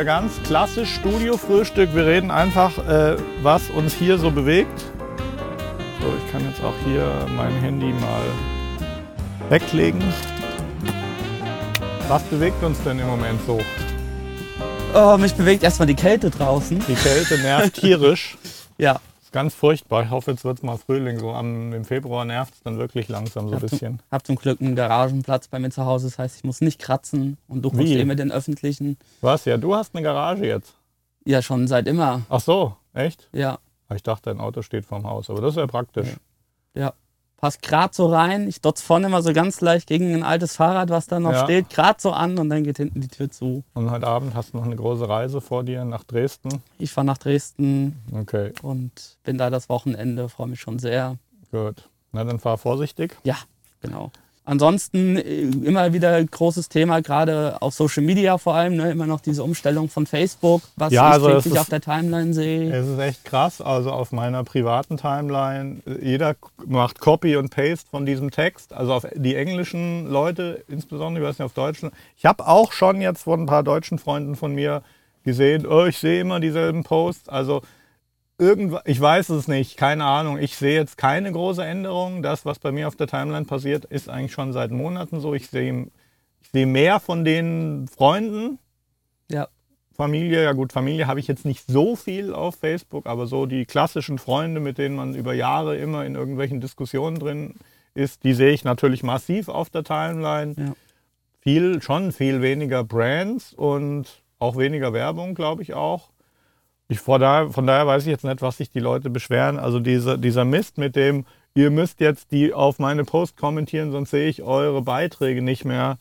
wieder ganz klassisch Studio-Frühstück. Wir reden einfach, äh, was uns hier so bewegt. So, ich kann jetzt auch hier mein Handy mal weglegen. Was bewegt uns denn im Moment so? Oh, mich bewegt erstmal die Kälte draußen. Die Kälte nervt tierisch. Ja. Ganz furchtbar. Ich hoffe, jetzt wird es mal Frühling. So am, im Februar nervt es dann wirklich langsam so ein bisschen. Zum, hab zum Glück einen Garagenplatz bei mir zu Hause. Das heißt, ich muss nicht kratzen und du kommst eh mit den öffentlichen. Was? Ja, du hast eine Garage jetzt. Ja, schon seit immer. Ach so, echt? Ja. Ich dachte, dein Auto steht vorm Haus, aber das ist ja praktisch. Ja. Passt gerade so rein. Ich dotz vorne immer so ganz leicht gegen ein altes Fahrrad, was da noch Ja. steht, gerade so an und dann geht hinten die Tür zu. Und heute Abend hast du noch eine große Reise vor dir nach Dresden. Ich fahre nach Dresden Okay, und bin da das Wochenende, freue mich schon sehr. gut. Na, dann fahr vorsichtig. Ja, genau. Ansonsten äh, immer wieder großes Thema, gerade auf Social Media vor allem, ne? immer noch diese Umstellung von Facebook, was Ja, ich also das täglich ist- auf der Timeline sehe. Es ist echt krass. Also auf meiner privaten Timeline, äh, jeder macht Copy und Paste von diesem Text. Also auf die englischen Leute, insbesondere, ich weiß nicht, auf Deutschen. Ich habe auch schon jetzt von ein paar deutschen Freunden von mir gesehen, oh, ich sehe immer dieselben Posts. Also irgendwas, ich weiß es nicht, keine Ahnung. Ich sehe jetzt keine große Änderung. Das, was bei mir auf der Timeline passiert, ist eigentlich schon seit Monaten so. Ich sehe, ich sehe mehr von den Freunden, Ja, Familie, ja gut, Familie habe ich jetzt nicht so viel auf Facebook, aber so die klassischen Freunde, mit denen man über Jahre immer in irgendwelchen Diskussionen drin ist, die sehe ich natürlich massiv auf der Timeline. Ja. Viel, schon viel weniger Brands und auch weniger Werbung, glaube ich auch. Ich, von, daher, von daher weiß ich jetzt nicht, was sich die Leute beschweren. Also dieser, dieser Mist mit dem, ihr müsst jetzt die auf meine Post kommentieren, sonst sehe ich eure Beiträge nicht mehr.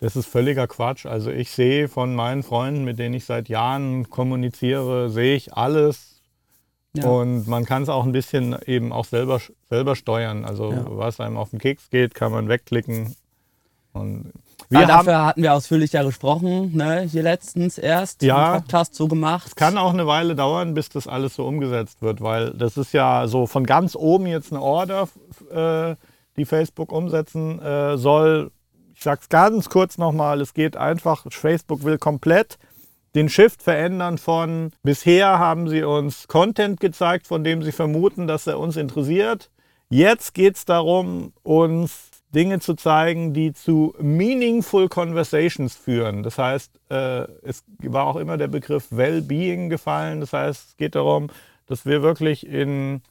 Das ist völliger Quatsch. Also ich sehe von meinen Freunden, mit denen ich seit Jahren kommuniziere, sehe ich alles. Ja. Und man kann es auch ein bisschen eben auch selber, selber steuern. Also Ja. was einem auf den Keks geht, kann man wegklicken. Und wir haben, dafür hatten wir ausführlich ja gesprochen, ne? hier letztens erst Ja. einen Podcast zugemacht. kann auch eine Weile dauern, bis das alles so umgesetzt wird, weil das ist ja so von ganz oben jetzt eine Order, äh, die Facebook umsetzen äh, soll. Ich sage es ganz kurz nochmal, es geht einfach, Facebook will komplett den Shift verändern von bisher haben sie uns Content gezeigt, von dem sie vermuten, dass er uns interessiert. Jetzt geht es darum, uns Dinge zu zeigen, die zu meaningful conversations führen. Das heißt, äh, es war auch immer der Begriff Well-Being gefallen. Das heißt, es geht darum, dass wir wirklich in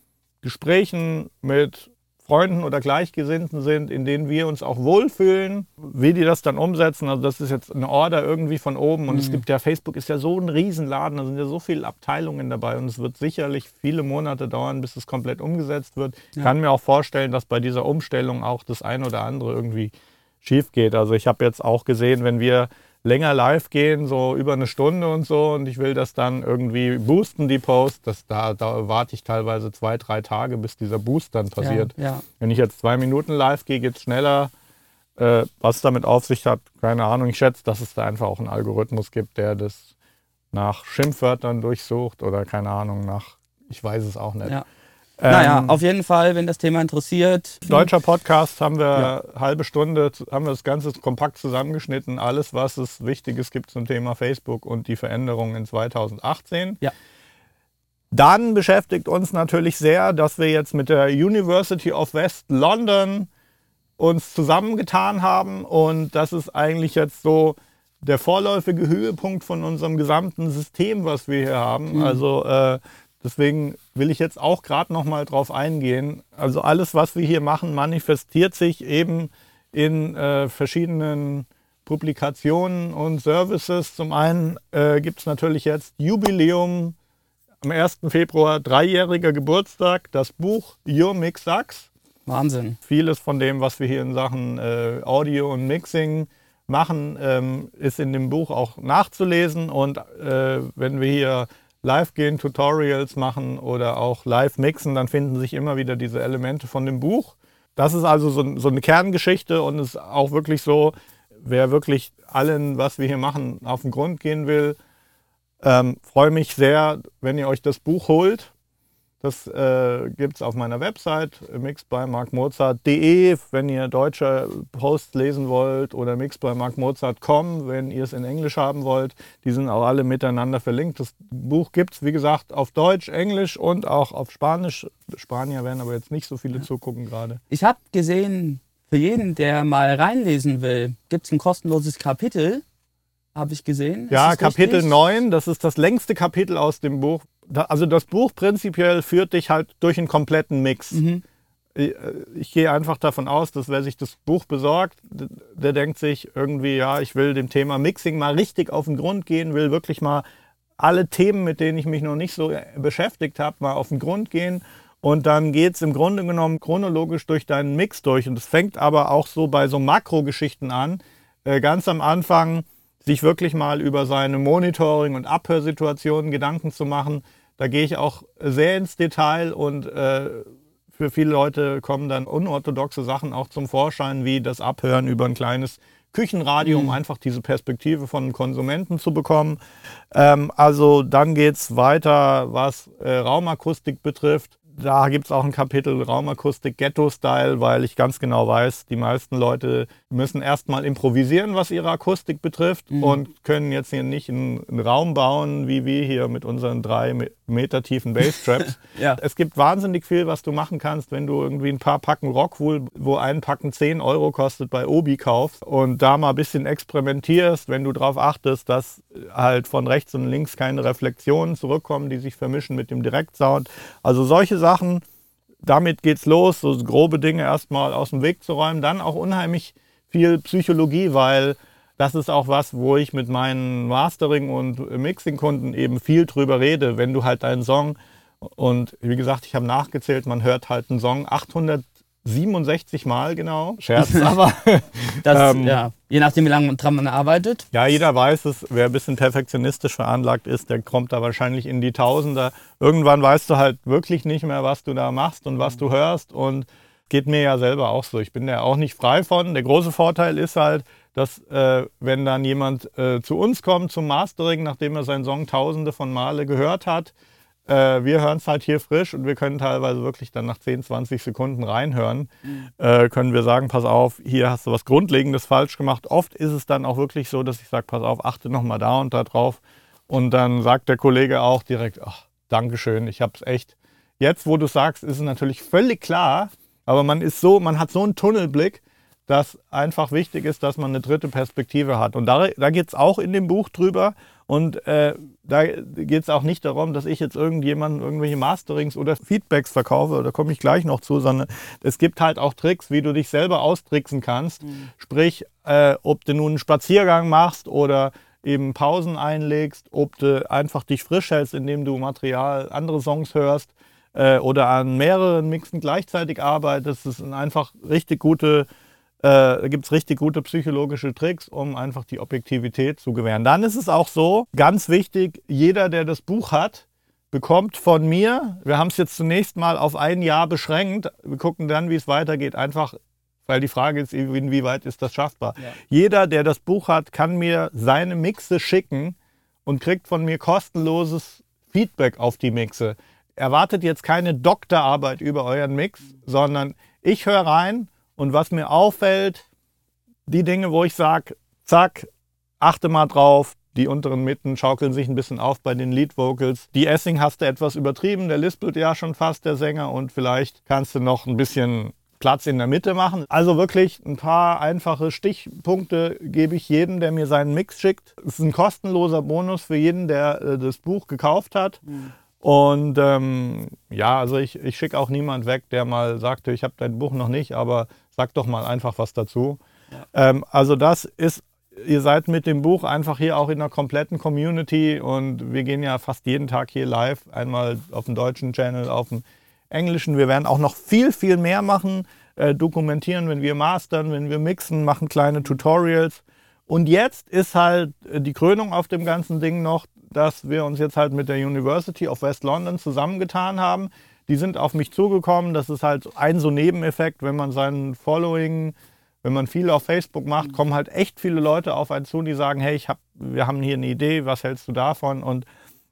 Gesprächen mit Freunden oder Gleichgesinnten sind, in denen wir uns auch wohlfühlen. Wie die das dann umsetzen, also das ist jetzt eine Order irgendwie von oben. Und es gibt ja, Facebook ist ja so ein Riesenladen, da sind ja so viele Abteilungen dabei und es wird sicherlich viele Monate dauern, bis es komplett umgesetzt wird. Ich Ja. kann mir auch vorstellen, dass bei dieser Umstellung auch das ein oder andere irgendwie schief geht. Also ich habe jetzt auch gesehen, wenn wir länger live gehen, so über eine Stunde und so, und ich will das dann irgendwie boosten, die Post, das, da, da warte ich teilweise zwei, drei Tage, bis dieser Boost dann passiert. Ja, ja. Wenn ich jetzt zwei Minuten live gehe, geht es schneller. Äh, was damit auf sich hat, keine Ahnung. Ich schätze, dass es da einfach auch einen Algorithmus gibt, der das nach Schimpfwörtern durchsucht oder keine Ahnung, nach, ich weiß es auch nicht. Ja. Ähm, naja, auf jeden Fall, wenn das Thema interessiert. Deutscher Podcast haben wir halbe Stunde, haben wir das Ganze kompakt zusammengeschnitten. Alles, was es Wichtiges gibt zum Thema Facebook und die Veränderungen in 2018. Ja. Dann beschäftigt uns natürlich sehr, dass wir jetzt mit der University of West London uns zusammengetan haben und das ist eigentlich jetzt so der vorläufige Höhepunkt von unserem gesamten System, was wir hier haben. Also äh, deswegen will ich jetzt auch gerade noch mal drauf eingehen. Also alles, was wir hier machen, manifestiert sich eben in äh, verschiedenen Publikationen und Services. Zum einen äh, gibt es natürlich jetzt Jubiläum am 1. Februar, dreijähriger Geburtstag, das Buch Your Mix Sucks Wahnsinn. vieles von dem, was wir hier in Sachen äh, Audio und Mixing machen, ähm, ist in dem Buch auch nachzulesen. Und äh, wenn wir hier live gehen, Tutorials machen oder auch live mixen, dann finden sich immer wieder diese Elemente von dem Buch. Das ist also so, so eine Kerngeschichte und ist auch wirklich so, wer wirklich allen, was wir hier machen, auf den Grund gehen will, ähm, freue mich sehr, wenn ihr euch das Buch holt. Das äh, gibt es auf meiner Website mixbymarkmozart.de, wenn ihr deutsche Posts lesen wollt oder mixbymarkmozart.com, wenn ihr es in Englisch haben wollt. Die sind auch alle miteinander verlinkt. Das Buch gibt es, wie gesagt, auf Deutsch, Englisch und auch auf Spanisch. Spanier werden aber jetzt nicht so viele zugucken gerade. Ich habe gesehen, für jeden, der mal reinlesen will, gibt es ein kostenloses Kapitel. Habe ich gesehen. Ja, Kapitel richtig? 9, das ist das längste Kapitel aus dem Buch also das Buch prinzipiell führt dich halt durch einen kompletten Mix. Mhm. Ich, äh, ich, gehe einfach davon aus, dass wer sich das Buch besorgt, der denkt sich irgendwie, ja, ich will dem Thema Mixing mal richtig auf den Grund gehen, will wirklich mal alle Themen, mit denen ich mich noch nicht so beschäftigt habe, mal auf den Grund gehen. Und dann geht es im Grunde genommen chronologisch durch deinen Mix durch. Und es fängt aber auch so bei so Makrogeschichten an. Äh, ganz am Anfang sich wirklich mal über seine Monitoring- und Abhörsituationen Gedanken zu machen. Da gehe ich auch sehr ins Detail und äh, für viele Leute kommen dann unorthodoxe Sachen auch zum Vorschein, wie das Abhören über ein kleines Küchenradio, mhm. um einfach diese Perspektive von Konsumenten zu bekommen. Ähm, also dann geht es weiter, was äh, Raumakustik betrifft da gibt es auch ein Kapitel Raumakustik Ghetto-Style, weil ich ganz genau weiß, die meisten Leute müssen erstmal improvisieren, was ihre Akustik betrifft mhm. und können jetzt hier nicht einen, einen, Raum bauen, wie wir hier mit unseren drei Meter tiefen Basstraps. ja. Es gibt wahnsinnig viel, was du machen kannst, wenn du irgendwie ein paar Packen Rockwool, wo ein Packen 10 Euro kostet, bei Obi kaufst und da mal ein bisschen experimentierst, wenn du darauf achtest, dass halt von rechts und links keine Reflexionen zurückkommen, die sich vermischen mit dem Direktsound. Also solche Sachen Sachen. Damit geht's los, so grobe Dinge erstmal aus dem Weg zu räumen. Dann auch unheimlich viel Psychologie, weil das ist auch was, wo ich mit meinen Mastering- und Mixing-Kunden eben viel drüber rede. Wenn du halt deinen Song und wie gesagt, ich habe nachgezählt, man hört halt einen Song 800 67 Mal genau. Scherz, aber. das, ähm, ja, je nachdem, wie lange dran man arbeitet. Ja, jeder weiß es. Wer ein bisschen perfektionistisch veranlagt ist, der kommt da wahrscheinlich in die Tausender. Irgendwann weißt du halt wirklich nicht mehr, was du da machst und was du hörst. Und geht mir ja selber auch so. Ich bin da auch nicht frei von. Der große Vorteil ist halt, dass äh, wenn dann jemand äh, zu uns kommt zum Mastering, nachdem er seinen Song tausende von Male gehört hat, äh, wir hören es halt hier frisch und wir können teilweise wirklich dann nach 10, 20 Sekunden reinhören. Mhm. Äh, können wir sagen, pass auf, hier hast du was Grundlegendes falsch gemacht. Oft ist es dann auch wirklich so, dass ich sage, pass auf, achte nochmal da und da drauf. Und dann sagt der Kollege auch direkt, ach, Dankeschön, ich habe es echt. Jetzt, wo du sagst, ist es natürlich völlig klar, aber man ist so, man hat so einen Tunnelblick, dass einfach wichtig ist, dass man eine dritte Perspektive hat. Und da, da geht es auch in dem Buch drüber. Und äh, da geht es auch nicht darum, dass ich jetzt irgendjemandem irgendwelche Masterings oder Feedbacks verkaufe, da komme ich gleich noch zu, sondern es gibt halt auch Tricks, wie du dich selber austricksen kannst. Mhm. Sprich, äh, ob du nun einen Spaziergang machst oder eben Pausen einlegst, ob du einfach dich frisch hältst, indem du Material, andere Songs hörst äh, oder an mehreren Mixen gleichzeitig arbeitest. Das sind einfach richtig gute äh, da gibt es richtig gute psychologische Tricks, um einfach die Objektivität zu gewähren. Dann ist es auch so, ganz wichtig, jeder, der das Buch hat, bekommt von mir, wir haben es jetzt zunächst mal auf ein Jahr beschränkt, wir gucken dann, wie es weitergeht, einfach, weil die Frage ist, inwieweit ist das schaffbar. Ja. Jeder, der das Buch hat, kann mir seine Mixe schicken und kriegt von mir kostenloses Feedback auf die Mixe. Erwartet jetzt keine Doktorarbeit über euren Mix, sondern ich höre rein und was mir auffällt, die Dinge, wo ich sage, zack, achte mal drauf, die unteren Mitten schaukeln sich ein bisschen auf bei den Lead Vocals. Die Essing hast du etwas übertrieben, der lispelt ja schon fast der Sänger und vielleicht kannst du noch ein bisschen Platz in der Mitte machen. Also wirklich ein paar einfache Stichpunkte gebe ich jedem, der mir seinen Mix schickt. Es ist ein kostenloser Bonus für jeden, der äh, das Buch gekauft hat. Mhm. Und ähm, ja, also ich, ich schicke auch niemand weg, der mal sagte, ich habe dein Buch noch nicht, aber sag doch mal einfach was dazu. Ja. Ähm, also das ist, ihr seid mit dem Buch einfach hier auch in einer kompletten Community und wir gehen ja fast jeden Tag hier live, einmal auf dem deutschen Channel, auf dem englischen. Wir werden auch noch viel, viel mehr machen, äh, dokumentieren, wenn wir mastern, wenn wir mixen, machen kleine Tutorials. Und jetzt ist halt äh, die Krönung auf dem ganzen Ding noch, dass wir uns jetzt halt mit der University of West London zusammengetan haben. Die sind auf mich zugekommen. Das ist halt ein so Nebeneffekt, wenn man seinen Following, wenn man viel auf Facebook macht, kommen halt echt viele Leute auf einen zu, die sagen, hey, ich hab, wir haben hier eine Idee, was hältst du davon? Und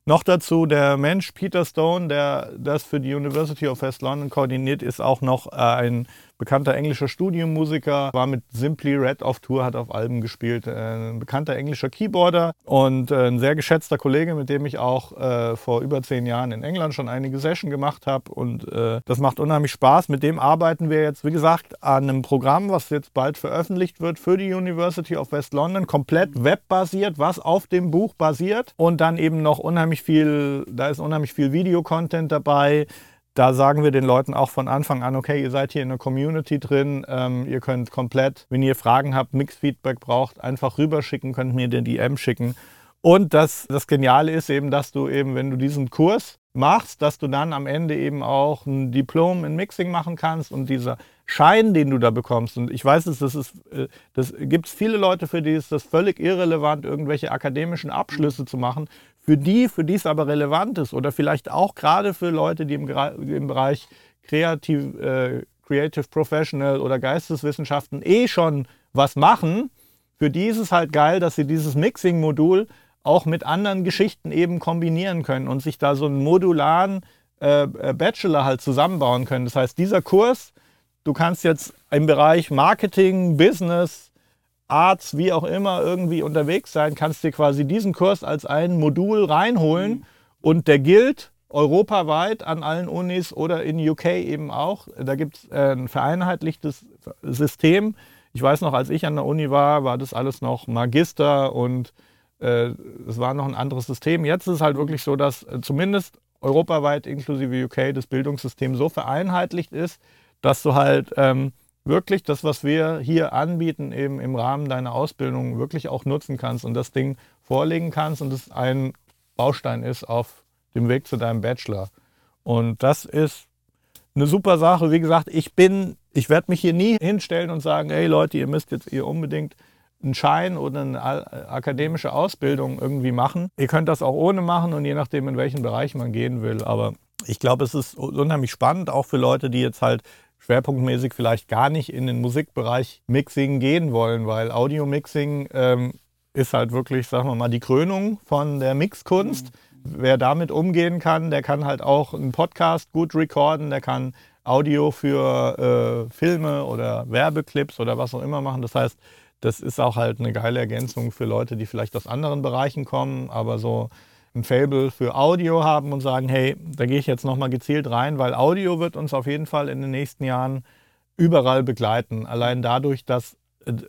Noch dazu der Mensch Peter Stone, der das für die University of West London koordiniert, ist auch noch ein bekannter englischer Studiomusiker, war mit Simply Red auf Tour, hat auf Alben gespielt, äh, ein bekannter englischer Keyboarder und äh, ein sehr geschätzter Kollege, mit dem ich auch äh, vor über zehn Jahren in England schon einige Sessions gemacht habe und äh, das macht unheimlich Spaß. Mit dem arbeiten wir jetzt, wie gesagt, an einem Programm, was jetzt bald veröffentlicht wird für die University of West London, komplett webbasiert, was auf dem Buch basiert und dann eben noch unheimlich viel, da ist unheimlich viel Videocontent dabei, da sagen wir den Leuten auch von Anfang an, okay, ihr seid hier in der Community drin, ähm, ihr könnt komplett, wenn ihr Fragen habt, Mixed-Feedback braucht, einfach rüberschicken, könnt mir den DM schicken. Und das, das Geniale ist eben, dass du eben, wenn du diesen Kurs machst, dass du dann am Ende eben auch ein Diplom in Mixing machen kannst und dieser Schein, den du da bekommst. Und ich weiß es, das ist, äh, das gibt es viele Leute, für die ist das völlig irrelevant, irgendwelche akademischen Abschlüsse zu machen. Für die, für die es aber relevant ist oder vielleicht auch gerade für Leute, die im, im Bereich Kreativ, äh, Creative Professional oder Geisteswissenschaften eh schon was machen, für die ist es halt geil, dass sie dieses Mixing-Modul auch mit anderen Geschichten eben kombinieren können und sich da so einen modularen äh, äh Bachelor halt zusammenbauen können. Das heißt, dieser Kurs, du kannst jetzt im Bereich Marketing, Business, Arts, wie auch immer, irgendwie unterwegs sein, kannst dir quasi diesen Kurs als ein Modul reinholen mhm. und der gilt europaweit an allen Unis oder in UK eben auch. Da gibt es äh, ein vereinheitlichtes System. Ich weiß noch, als ich an der Uni war, war das alles noch Magister und äh, es war noch ein anderes System. Jetzt ist es halt wirklich so, dass äh, zumindest europaweit inklusive UK das Bildungssystem so vereinheitlicht ist, dass du halt ähm, wirklich das, was wir hier anbieten, eben im Rahmen deiner Ausbildung wirklich auch nutzen kannst und das Ding vorlegen kannst und es ein Baustein ist auf dem Weg zu deinem Bachelor. Und das ist eine super Sache. Wie gesagt, ich bin, ich werde mich hier nie hinstellen und sagen, hey Leute, ihr müsst jetzt hier unbedingt einen Schein oder eine akademische Ausbildung irgendwie machen. Ihr könnt das auch ohne machen und je nachdem, in welchen Bereich man gehen will. Aber ich glaube, es ist unheimlich spannend, auch für Leute, die jetzt halt schwerpunktmäßig vielleicht gar nicht in den Musikbereich Mixing gehen wollen, weil Audio-Mixing ähm, ist halt wirklich, sagen wir mal, die Krönung von der Mixkunst. Mhm. Wer damit umgehen kann, der kann halt auch einen Podcast gut recorden, der kann Audio für äh, Filme oder Werbeclips oder was auch immer machen. Das heißt, das ist auch halt eine geile Ergänzung für Leute, die vielleicht aus anderen Bereichen kommen, aber so ein Fable für Audio haben und sagen, hey, da gehe ich jetzt nochmal gezielt rein, weil Audio wird uns auf jeden Fall in den nächsten Jahren überall begleiten. Allein dadurch, dass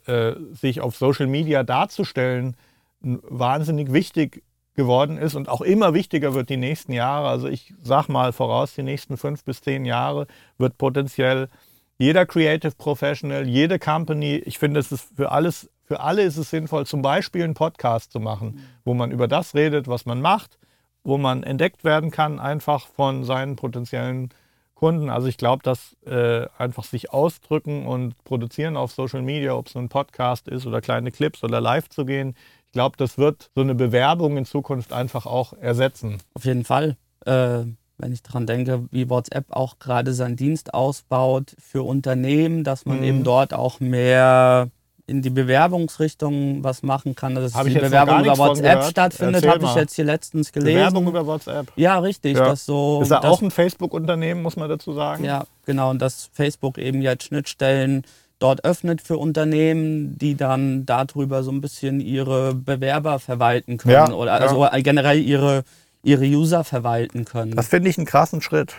äh, sich auf Social Media darzustellen, wahnsinnig wichtig geworden ist und auch immer wichtiger wird die nächsten Jahre. Also ich sag mal voraus, die nächsten fünf bis zehn Jahre wird potenziell jeder Creative Professional, jede Company, ich finde, es ist für alles für alle ist es sinnvoll, zum Beispiel einen Podcast zu machen, wo man über das redet, was man macht, wo man entdeckt werden kann, einfach von seinen potenziellen Kunden. Also ich glaube, dass äh, einfach sich ausdrücken und produzieren auf Social Media, ob es ein Podcast ist oder kleine Clips oder live zu gehen, ich glaube, das wird so eine Bewerbung in Zukunft einfach auch ersetzen. Auf jeden Fall. Äh, wenn ich daran denke, wie WhatsApp auch gerade seinen Dienst ausbaut für Unternehmen, dass man mhm. eben dort auch mehr in die Bewerbungsrichtung was machen kann, dass hab die Bewerbung über WhatsApp stattfindet, habe ich jetzt hier letztens gelesen. Bewerbung über WhatsApp. Ja, richtig. Ja. Das so, ist ja auch ein Facebook-Unternehmen, muss man dazu sagen. Ja, genau. Und dass Facebook eben jetzt Schnittstellen dort öffnet für Unternehmen, die dann darüber so ein bisschen ihre Bewerber verwalten können ja, oder also ja. generell ihre, ihre User verwalten können. Das finde ich einen krassen Schritt.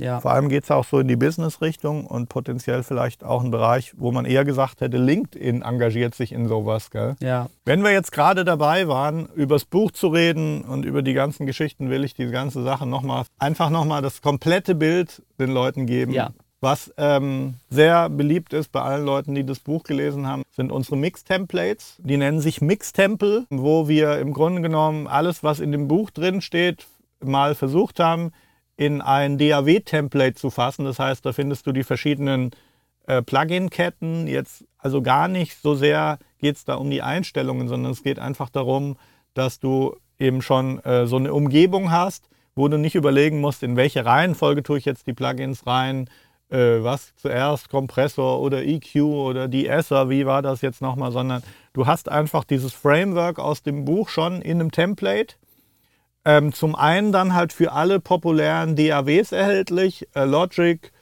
Ja. Vor allem geht es auch so in die Business-Richtung und potenziell vielleicht auch ein Bereich, wo man eher gesagt hätte, LinkedIn engagiert sich in sowas. Gell? Ja. Wenn wir jetzt gerade dabei waren, über das Buch zu reden und über die ganzen Geschichten, will ich diese ganze Sache nochmal, einfach nochmal das komplette Bild den Leuten geben. Ja. Was ähm, sehr beliebt ist bei allen Leuten, die das Buch gelesen haben, sind unsere Mix-Templates. Die nennen sich Mix-Temple, wo wir im Grunde genommen alles, was in dem Buch drin steht, mal versucht haben, in ein DAW-Template zu fassen. Das heißt, da findest du die verschiedenen äh, Plugin-Ketten. Jetzt also gar nicht so sehr geht es da um die Einstellungen, sondern es geht einfach darum, dass du eben schon äh, so eine Umgebung hast, wo du nicht überlegen musst, in welche Reihenfolge tue ich jetzt die Plugins rein, äh, was zuerst Kompressor oder EQ oder De-Esser, wie war das jetzt nochmal, sondern du hast einfach dieses Framework aus dem Buch schon in einem Template Ähm, zum einen dann halt für alle populären DAWs erhältlich, äh, Logic,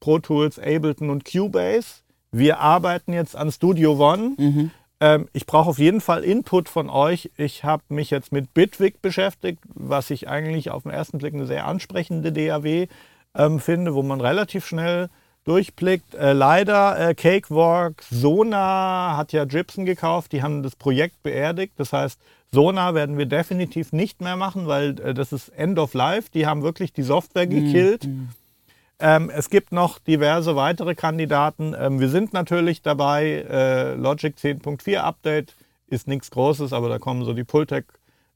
Pro Tools, Ableton und Cubase. Wir arbeiten jetzt an Studio One. Mhm. Ähm, ich brauche auf jeden Fall Input von euch. Ich habe mich jetzt mit Bitwig beschäftigt, was ich eigentlich auf den ersten Blick eine sehr ansprechende DAW ähm, finde, wo man relativ schnell durchblickt. Äh, leider äh, Cakewalk, Sona hat ja Gibson gekauft, die haben das Projekt beerdigt. Das heißt, Sona werden wir definitiv nicht mehr machen, weil äh, das ist End of Life. Die haben wirklich die Software mhm, gekillt. Mhm. Ähm, es gibt noch diverse weitere Kandidaten. Ähm, wir sind natürlich dabei. Äh, Logic 10.4 Update ist nichts Großes, aber da kommen so die Pultec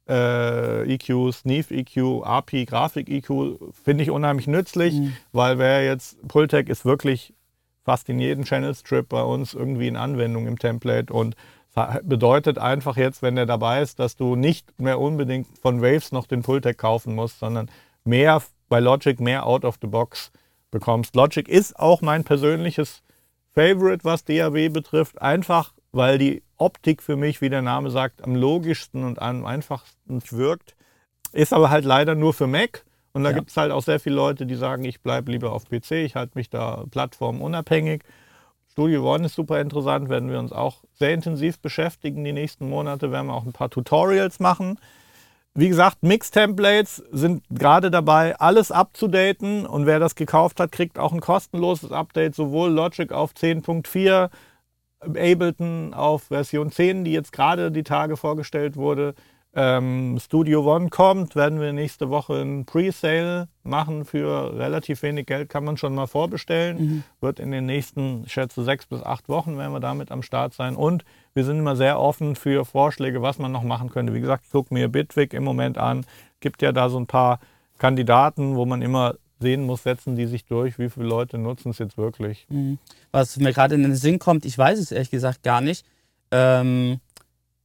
äh, EQs, Neve EQ, API, Grafik EQ, finde ich unheimlich nützlich, mhm. weil wer jetzt, Pultec ist wirklich fast in jedem Channel Strip bei uns irgendwie in Anwendung im Template und bedeutet einfach jetzt, wenn der dabei ist, dass du nicht mehr unbedingt von Waves noch den Pultec kaufen musst, sondern mehr bei Logic, mehr out of the box bekommst. Logic ist auch mein persönliches Favorite, was DAW betrifft, einfach weil die Optik für mich, wie der Name sagt, am logischsten und am einfachsten wirkt. Ist aber halt leider nur für Mac. Und da ja. gibt es halt auch sehr viele Leute, die sagen, ich bleibe lieber auf PC, ich halte mich da plattformunabhängig. Studio One ist super interessant, werden wir uns auch sehr intensiv beschäftigen. Die nächsten Monate werden wir auch ein paar Tutorials machen. Wie gesagt, Mix-Templates sind gerade dabei, alles abzudaten. Und wer das gekauft hat, kriegt auch ein kostenloses Update, sowohl Logic auf 10.4 Ableton auf Version 10, die jetzt gerade die Tage vorgestellt wurde. Ähm, Studio One kommt, werden wir nächste Woche ein Pre-Sale machen für relativ wenig Geld, kann man schon mal vorbestellen. Mhm. Wird in den nächsten, ich schätze, sechs bis acht Wochen werden wir damit am Start sein. Und wir sind immer sehr offen für Vorschläge, was man noch machen könnte. Wie gesagt, ich gucke mir Bitwig im Moment an. Gibt ja da so ein paar Kandidaten, wo man immer sehen muss, setzen die sich durch, wie viele Leute nutzen es jetzt wirklich. Mhm. Was mir gerade in den Sinn kommt, ich weiß es ehrlich gesagt gar nicht. Ähm,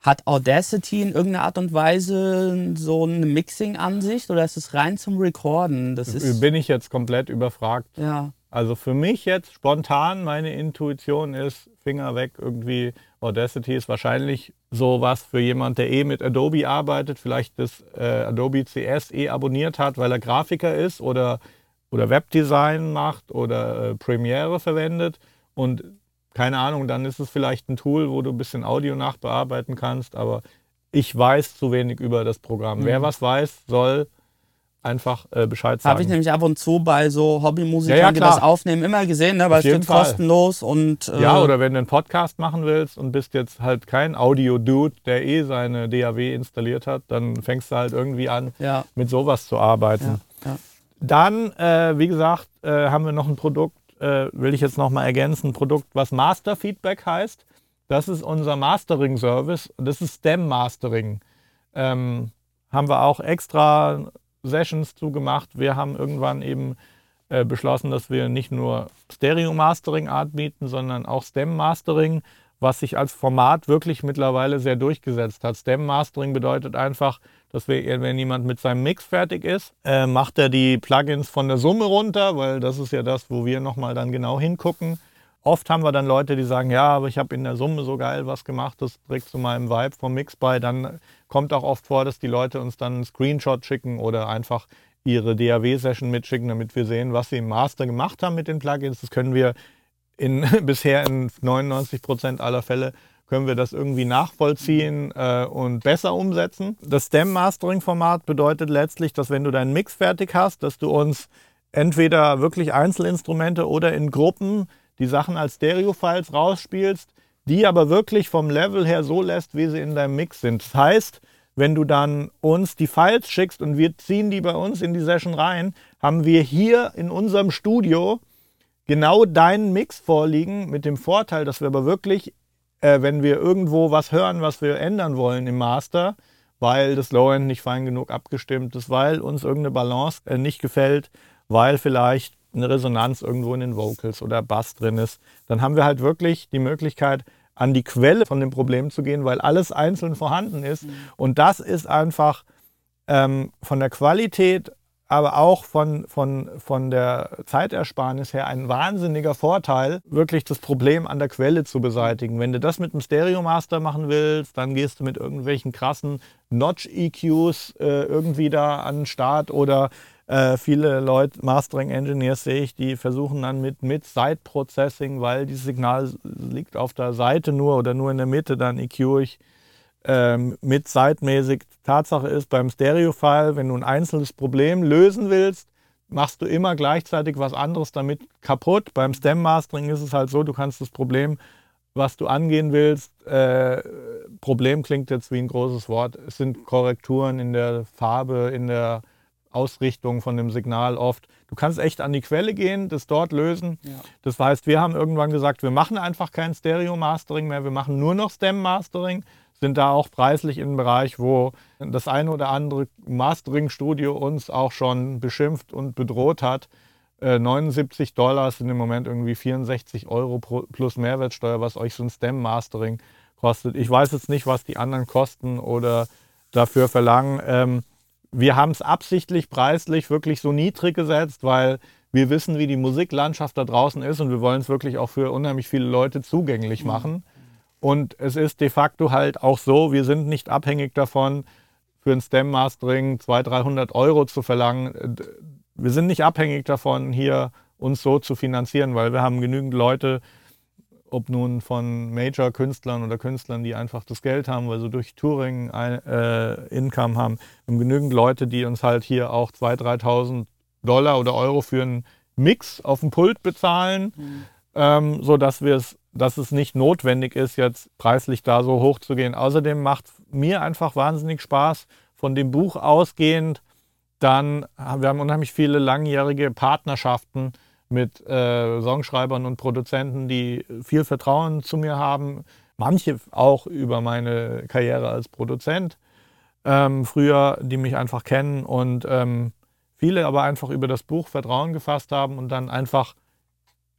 hat Audacity in irgendeiner Art und Weise so eine Mixing-Ansicht oder ist es rein zum Recorden? Das ist Bin ich jetzt komplett überfragt. Ja. Also für mich jetzt spontan, meine Intuition ist, Finger weg, irgendwie Audacity ist wahrscheinlich sowas für jemand, der eh mit Adobe arbeitet, vielleicht das äh, Adobe CS eh abonniert hat, weil er Grafiker ist oder oder Webdesign macht oder äh, Premiere verwendet und keine Ahnung, dann ist es vielleicht ein Tool, wo du ein bisschen Audio nachbearbeiten kannst, aber ich weiß zu wenig über das Programm. Mhm. Wer was weiß, soll einfach äh, Bescheid sagen. Habe ich nämlich ab und zu bei so Hobbymusikern, ja, ja, die das aufnehmen, immer gesehen, ne? weil es steht kostenlos und. Äh ja, oder wenn du einen Podcast machen willst und bist jetzt halt kein Audio-Dude, der eh seine DAW installiert hat, dann fängst du halt irgendwie an, ja. mit sowas zu arbeiten. Dann, äh, wie gesagt, äh, haben wir noch ein Produkt, äh, will ich jetzt nochmal ergänzen, ein Produkt, was Master Feedback heißt. Das ist unser Mastering-Service das ist STEM Mastering. Ähm, haben wir auch extra Sessions zugemacht. Wir haben irgendwann eben äh, beschlossen, dass wir nicht nur Stereo-Mastering Art bieten, sondern auch STEM-Mastering, was sich als Format wirklich mittlerweile sehr durchgesetzt hat. STEM-Mastering bedeutet einfach, dass wir, wenn jemand mit seinem Mix fertig ist, äh, macht er die Plugins von der Summe runter, weil das ist ja das, wo wir nochmal dann genau hingucken. Oft haben wir dann Leute, die sagen, ja, aber ich habe in der Summe so geil was gemacht, das trägt zu meinem Vibe vom Mix bei. Dann kommt auch oft vor, dass die Leute uns dann einen Screenshot schicken oder einfach ihre DAW-Session mitschicken, damit wir sehen, was sie im Master gemacht haben mit den Plugins. Das können wir in, bisher in 99 Prozent aller Fälle können wir das irgendwie nachvollziehen äh, und besser umsetzen. Das Stem-Mastering-Format bedeutet letztlich, dass wenn du deinen Mix fertig hast, dass du uns entweder wirklich Einzelinstrumente oder in Gruppen die Sachen als Stereo-Files rausspielst, die aber wirklich vom Level her so lässt, wie sie in deinem Mix sind. Das heißt, wenn du dann uns die Files schickst und wir ziehen die bei uns in die Session rein, haben wir hier in unserem Studio genau deinen Mix vorliegen, mit dem Vorteil, dass wir aber wirklich äh, wenn wir irgendwo was hören, was wir ändern wollen im Master, weil das Low-End nicht fein genug abgestimmt ist, weil uns irgendeine Balance äh, nicht gefällt, weil vielleicht eine Resonanz irgendwo in den Vocals oder Bass drin ist, dann haben wir halt wirklich die Möglichkeit, an die Quelle von dem Problem zu gehen, weil alles einzeln vorhanden ist. Mhm. Und das ist einfach ähm, von der Qualität aber auch von, von, von der Zeitersparnis her ein wahnsinniger Vorteil, wirklich das Problem an der Quelle zu beseitigen. Wenn du das mit einem Stereo Master machen willst, dann gehst du mit irgendwelchen krassen Notch-EQs äh, irgendwie da an den Start oder äh, viele Leute, Mastering Engineers sehe ich, die versuchen dann mit, mit Side Processing, weil dieses Signal liegt auf der Seite nur oder nur in der Mitte, dann EQ ich ähm, mit zeitmäßig. Tatsache ist, beim Stereo-File, wenn du ein einzelnes Problem lösen willst, machst du immer gleichzeitig was anderes damit kaputt. Beim Stem-Mastering ist es halt so, du kannst das Problem, was du angehen willst, äh, Problem klingt jetzt wie ein großes Wort, es sind Korrekturen in der Farbe, in der Ausrichtung von dem Signal oft. Du kannst echt an die Quelle gehen, das dort lösen. Ja. Das heißt, wir haben irgendwann gesagt, wir machen einfach kein Stereo-Mastering mehr, wir machen nur noch Stem-Mastering sind da auch preislich im Bereich, wo das eine oder andere Mastering-Studio uns auch schon beschimpft und bedroht hat. 79 äh, Dollar sind im Moment irgendwie 64 Euro plus Mehrwertsteuer, was euch so ein Stem-Mastering kostet. Ich weiß jetzt nicht, was die anderen kosten oder dafür verlangen. Ähm, wir haben es absichtlich preislich wirklich so niedrig gesetzt, weil wir wissen, wie die Musiklandschaft da draußen ist und wir wollen es wirklich auch für unheimlich viele Leute zugänglich mhm. Und es ist de facto halt auch so, wir sind nicht abhängig davon, für ein Stem-Mastering 200, 300 Euro zu verlangen. Wir sind nicht abhängig davon, hier uns so zu finanzieren, weil wir haben genügend Leute, ob nun von Major-Künstlern oder Künstlern, die einfach das Geld haben, weil sie durch Touring ein, äh, Income haben. Wir haben genügend Leute, die uns halt hier auch 2.000, 3.000 Dollar oder Euro für einen Mix auf dem Pult bezahlen, mhm. ähm, sodass wir es dass es nicht notwendig ist, jetzt preislich da so hoch zu gehen. Außerdem macht mir einfach wahnsinnig Spaß, von dem Buch ausgehend, dann, wir haben unheimlich viele langjährige Partnerschaften mit äh, Songschreibern und Produzenten, die viel Vertrauen zu mir haben. Manche auch über meine Karriere als Produzent ähm, früher, die mich einfach kennen und ähm, viele aber einfach über das Buch Vertrauen gefasst haben und dann einfach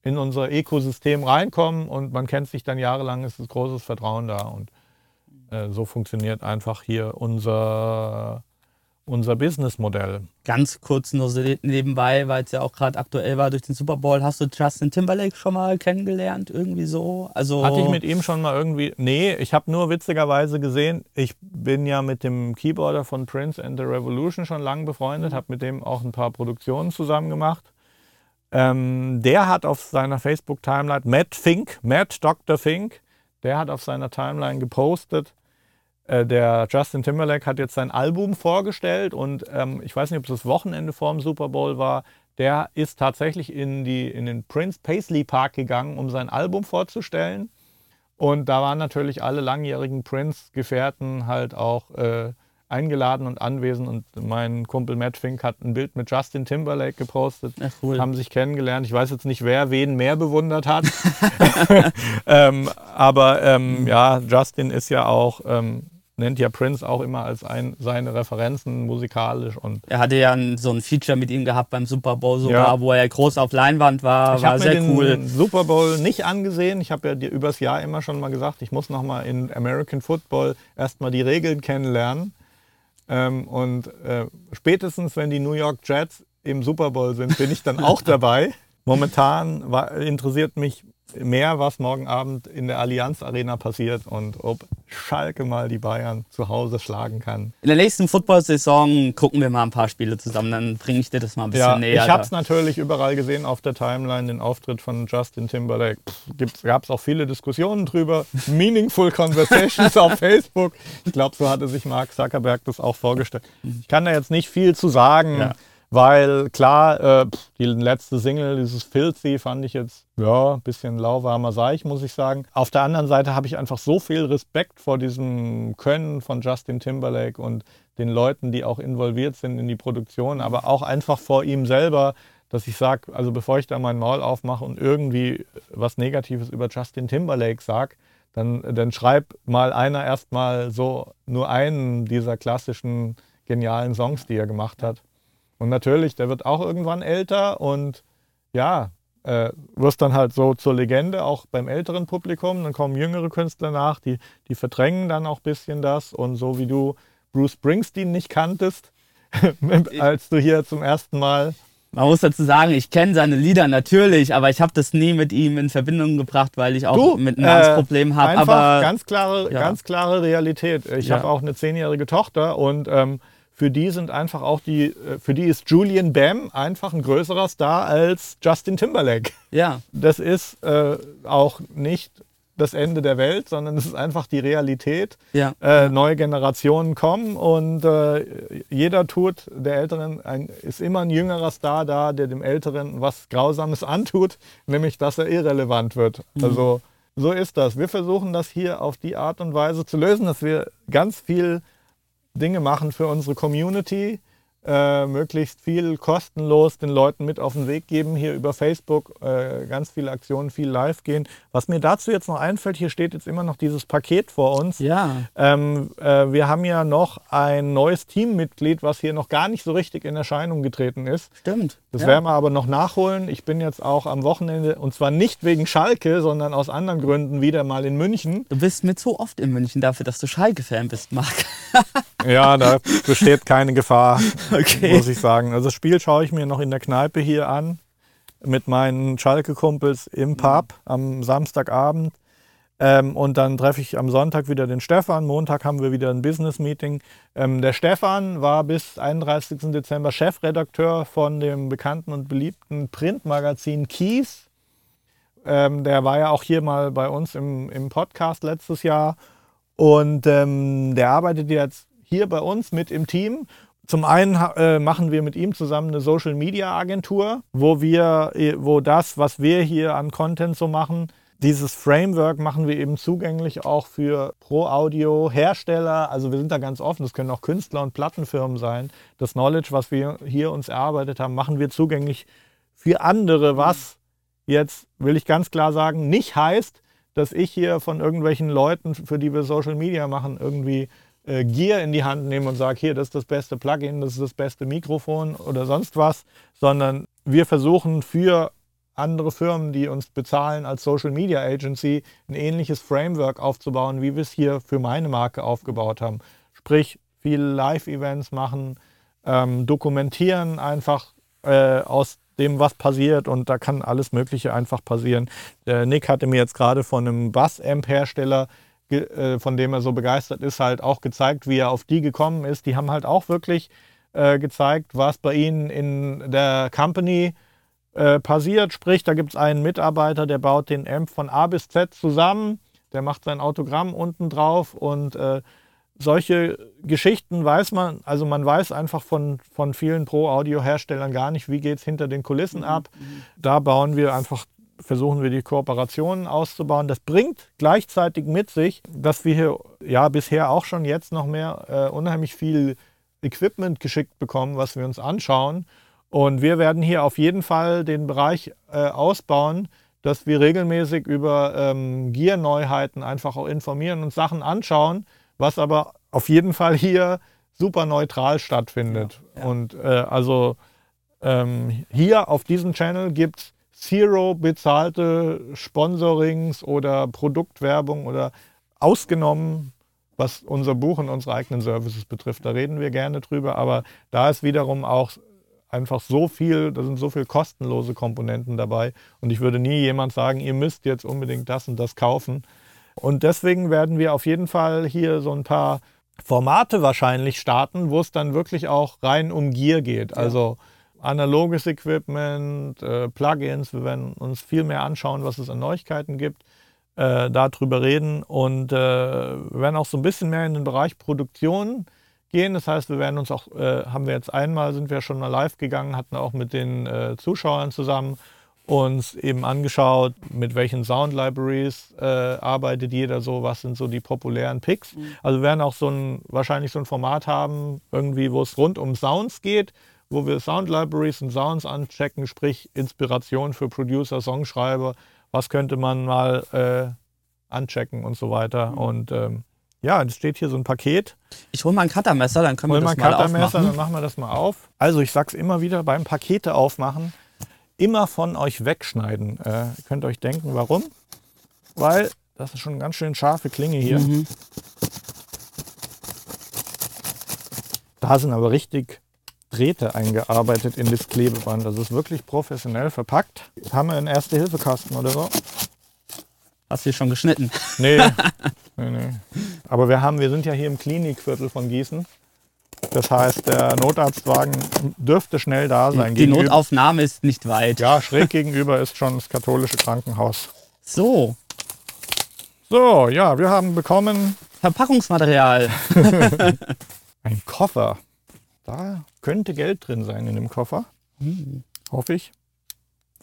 in unser Ökosystem reinkommen und man kennt sich dann jahrelang, ist ein großes Vertrauen da. Und äh, so funktioniert einfach hier unser, unser Businessmodell. Ganz kurz nur so nebenbei, weil es ja auch gerade aktuell war durch den Super Bowl, hast du Justin Timberlake schon mal kennengelernt? Irgendwie so? Also Hatte ich mit ihm schon mal irgendwie. Nee, ich habe nur witzigerweise gesehen, ich bin ja mit dem Keyboarder von Prince and the Revolution schon lange befreundet, mhm. habe mit dem auch ein paar Produktionen zusammen gemacht. Ähm, der hat auf seiner Facebook-Timeline, Matt Fink, Matt Dr. Fink, der hat auf seiner Timeline gepostet, äh, der Justin Timberlake hat jetzt sein Album vorgestellt und ähm, ich weiß nicht, ob es das Wochenende vor dem Super Bowl war. Der ist tatsächlich in, die, in den Prince Paisley Park gegangen, um sein Album vorzustellen. Und da waren natürlich alle langjährigen Prince-Gefährten halt auch äh, eingeladen und anwesend und mein Kumpel Matt Fink hat ein Bild mit Justin Timberlake gepostet, Ach, cool. haben sich kennengelernt. Ich weiß jetzt nicht, wer wen mehr bewundert hat, ähm, aber ähm, ja, Justin ist ja auch ähm, nennt ja Prince auch immer als ein, seine Referenzen musikalisch. Und er hatte ja ein, so ein Feature mit ihm gehabt beim Super Bowl sogar, ja. wo er groß auf Leinwand war. Ich war sehr mir cool. Den Super Bowl nicht angesehen. Ich habe ja dir übers Jahr immer schon mal gesagt, ich muss noch mal in American Football erstmal die Regeln kennenlernen. Ähm, und äh, spätestens, wenn die New York Jets im Super Bowl sind, bin ich dann auch dabei. Momentan war, interessiert mich mehr, was morgen Abend in der Allianz Arena passiert und ob Schalke mal die Bayern zu Hause schlagen kann. In der nächsten Football-Saison gucken wir mal ein paar Spiele zusammen, dann bringe ich dir das mal ein bisschen ja, näher. Ich habe es natürlich überall gesehen auf der Timeline, den Auftritt von Justin Timberlake. Gab es auch viele Diskussionen drüber, meaningful Conversations auf Facebook. Ich glaube, so hatte sich Mark Zuckerberg das auch vorgestellt. Ich kann da jetzt nicht viel zu sagen. Ja. Weil klar, äh, die letzte Single, dieses Filthy, fand ich jetzt, ja, ein bisschen lauwarmer Seich, muss ich sagen. Auf der anderen Seite habe ich einfach so viel Respekt vor diesem Können von Justin Timberlake und den Leuten, die auch involviert sind in die Produktion, aber auch einfach vor ihm selber, dass ich sage, also bevor ich da mein Maul aufmache und irgendwie was Negatives über Justin Timberlake sage, dann, dann schreib mal einer erstmal so nur einen dieser klassischen genialen Songs, die er gemacht hat. Und natürlich, der wird auch irgendwann älter und ja, äh, wirst dann halt so zur Legende, auch beim älteren Publikum. Dann kommen jüngere Künstler nach, die, die verdrängen dann auch ein bisschen das. Und so wie du Bruce Springsteen nicht kanntest, als du hier zum ersten Mal man muss dazu sagen, ich kenne seine Lieder natürlich, aber ich habe das nie mit ihm in Verbindung gebracht, weil ich auch du, mit einem Namensproblem äh, habe. Aber ganz klare, ja. ganz klare Realität. Ich ja. habe auch eine zehnjährige Tochter und ähm, für die sind einfach auch die, äh, für die ist Julian Bam einfach ein größerer Star als Justin Timberlake. Ja. Das ist äh, auch nicht das Ende der Welt, sondern es ist einfach die Realität. Ja. Äh, neue Generationen kommen und äh, jeder tut, der Älteren, ein, ist immer ein jüngerer Star da, der dem Älteren was Grausames antut, nämlich dass er irrelevant wird. Mhm. Also so ist das. Wir versuchen das hier auf die Art und Weise zu lösen, dass wir ganz viel Dinge machen für unsere Community, äh, möglichst viel kostenlos den Leuten mit auf den Weg geben, hier über Facebook äh, ganz viele Aktionen, viel live gehen. Was mir dazu jetzt noch einfällt, hier steht jetzt immer noch dieses Paket vor uns. Ja. Ähm, äh, wir haben ja noch ein neues Teammitglied, was hier noch gar nicht so richtig in Erscheinung getreten ist. Stimmt. Das ja. werden wir aber noch nachholen. Ich bin jetzt auch am Wochenende, und zwar nicht wegen Schalke, sondern aus anderen Gründen wieder mal in München. Du bist mit so oft in München dafür, dass du Schalke-Fan bist, Marc. ja, da besteht keine Gefahr, okay. muss ich sagen. Also das Spiel schaue ich mir noch in der Kneipe hier an mit meinen Schalke-Kumpels im Pub am Samstagabend. Ähm, und dann treffe ich am Sonntag wieder den Stefan. Montag haben wir wieder ein Business-Meeting. Ähm, der Stefan war bis 31. Dezember Chefredakteur von dem bekannten und beliebten Printmagazin Kies. Ähm, der war ja auch hier mal bei uns im, im Podcast letztes Jahr. Und ähm, der arbeitet jetzt hier bei uns mit im Team zum einen äh, machen wir mit ihm zusammen eine Social Media Agentur, wo wir, äh, wo das, was wir hier an Content so machen, dieses Framework machen wir eben zugänglich auch für Pro-Audio-Hersteller. Also wir sind da ganz offen. Das können auch Künstler und Plattenfirmen sein. Das Knowledge, was wir hier uns erarbeitet haben, machen wir zugänglich für andere, was jetzt, will ich ganz klar sagen, nicht heißt, dass ich hier von irgendwelchen Leuten, für die wir Social Media machen, irgendwie äh, Gear in die Hand nehme und sage, hier, das ist das beste Plugin, das ist das beste Mikrofon oder sonst was, sondern wir versuchen für andere Firmen, die uns bezahlen als Social Media Agency, ein ähnliches Framework aufzubauen, wie wir es hier für meine Marke aufgebaut haben. Sprich, viele Live-Events machen, ähm, dokumentieren einfach äh, aus dem, was passiert und da kann alles Mögliche einfach passieren. Der Nick hatte mir jetzt gerade von einem Bass-Amp-Hersteller äh, von dem er so begeistert ist, halt auch gezeigt, wie er auf die gekommen ist. Die haben halt auch wirklich äh, gezeigt, was bei ihnen in der Company äh, passiert. Sprich, da gibt es einen Mitarbeiter, der baut den Amp von A bis Z zusammen, der macht sein Autogramm unten drauf und äh, solche Geschichten weiß man, also man weiß einfach von, von vielen Pro-Audio-Herstellern gar nicht, wie geht es hinter den Kulissen mhm. ab. Da bauen wir einfach versuchen wir die Kooperationen auszubauen. Das bringt gleichzeitig mit sich, dass wir hier ja bisher auch schon jetzt noch mehr äh, unheimlich viel Equipment geschickt bekommen, was wir uns anschauen. Und wir werden hier auf jeden Fall den Bereich äh, ausbauen, dass wir regelmäßig über ähm, Gear-Neuheiten einfach auch informieren und Sachen anschauen, was aber auf jeden Fall hier super neutral stattfindet. Ja, ja. Und äh, also ähm, hier auf diesem Channel gibt es Zero bezahlte Sponsorings oder Produktwerbung oder ausgenommen, was unser Buch und unsere eigenen Services betrifft. Da reden wir gerne drüber, aber da ist wiederum auch einfach so viel, da sind so viele kostenlose Komponenten dabei und ich würde nie jemand sagen, ihr müsst jetzt unbedingt das und das kaufen. Und deswegen werden wir auf jeden Fall hier so ein paar Formate wahrscheinlich starten, wo es dann wirklich auch rein um Gier geht. Ja. Analoges Equipment, äh, Plugins. Wir werden uns viel mehr anschauen, was es an Neuigkeiten gibt, äh, darüber reden und äh, wir werden auch so ein bisschen mehr in den Bereich Produktion gehen. Das heißt, wir werden uns auch, äh, haben wir jetzt einmal, sind wir schon mal live gegangen, hatten auch mit den äh, Zuschauern zusammen uns eben angeschaut, mit welchen Sound Libraries äh, arbeitet jeder so, was sind so die populären Picks. Mhm. Also wir werden auch so ein, wahrscheinlich so ein Format haben, irgendwie, wo es rund um Sounds geht wo wir Sound Libraries und Sounds anchecken, sprich Inspiration für Producer, Songschreiber, was könnte man mal äh, anchecken und so weiter. Mhm. Und ähm, ja, es steht hier so ein Paket. Ich hole mal ein Cuttermesser, dann können wir das mal, mal Cuttermesser, aufmachen. dann machen wir das mal auf. Also ich sag's immer wieder beim Pakete aufmachen, immer von euch wegschneiden. Äh, ihr könnt euch denken, warum? Weil das ist schon eine ganz schön scharfe Klinge hier. Mhm. Da sind aber richtig Drähte eingearbeitet in das Klebeband. Das ist wirklich professionell verpackt. Haben wir einen Erste-Hilfe-Kasten oder so? Hast du schon geschnitten? Nee. nee, nee. Aber wir, haben, wir sind ja hier im Klinikviertel von Gießen. Das heißt, der Notarztwagen dürfte schnell da sein. Die gegenüber, Notaufnahme ist nicht weit. Ja, schräg gegenüber ist schon das katholische Krankenhaus. So. So, ja, wir haben bekommen. Verpackungsmaterial. Ein Koffer. Da könnte Geld drin sein in dem Koffer. Hm. Hoffe ich.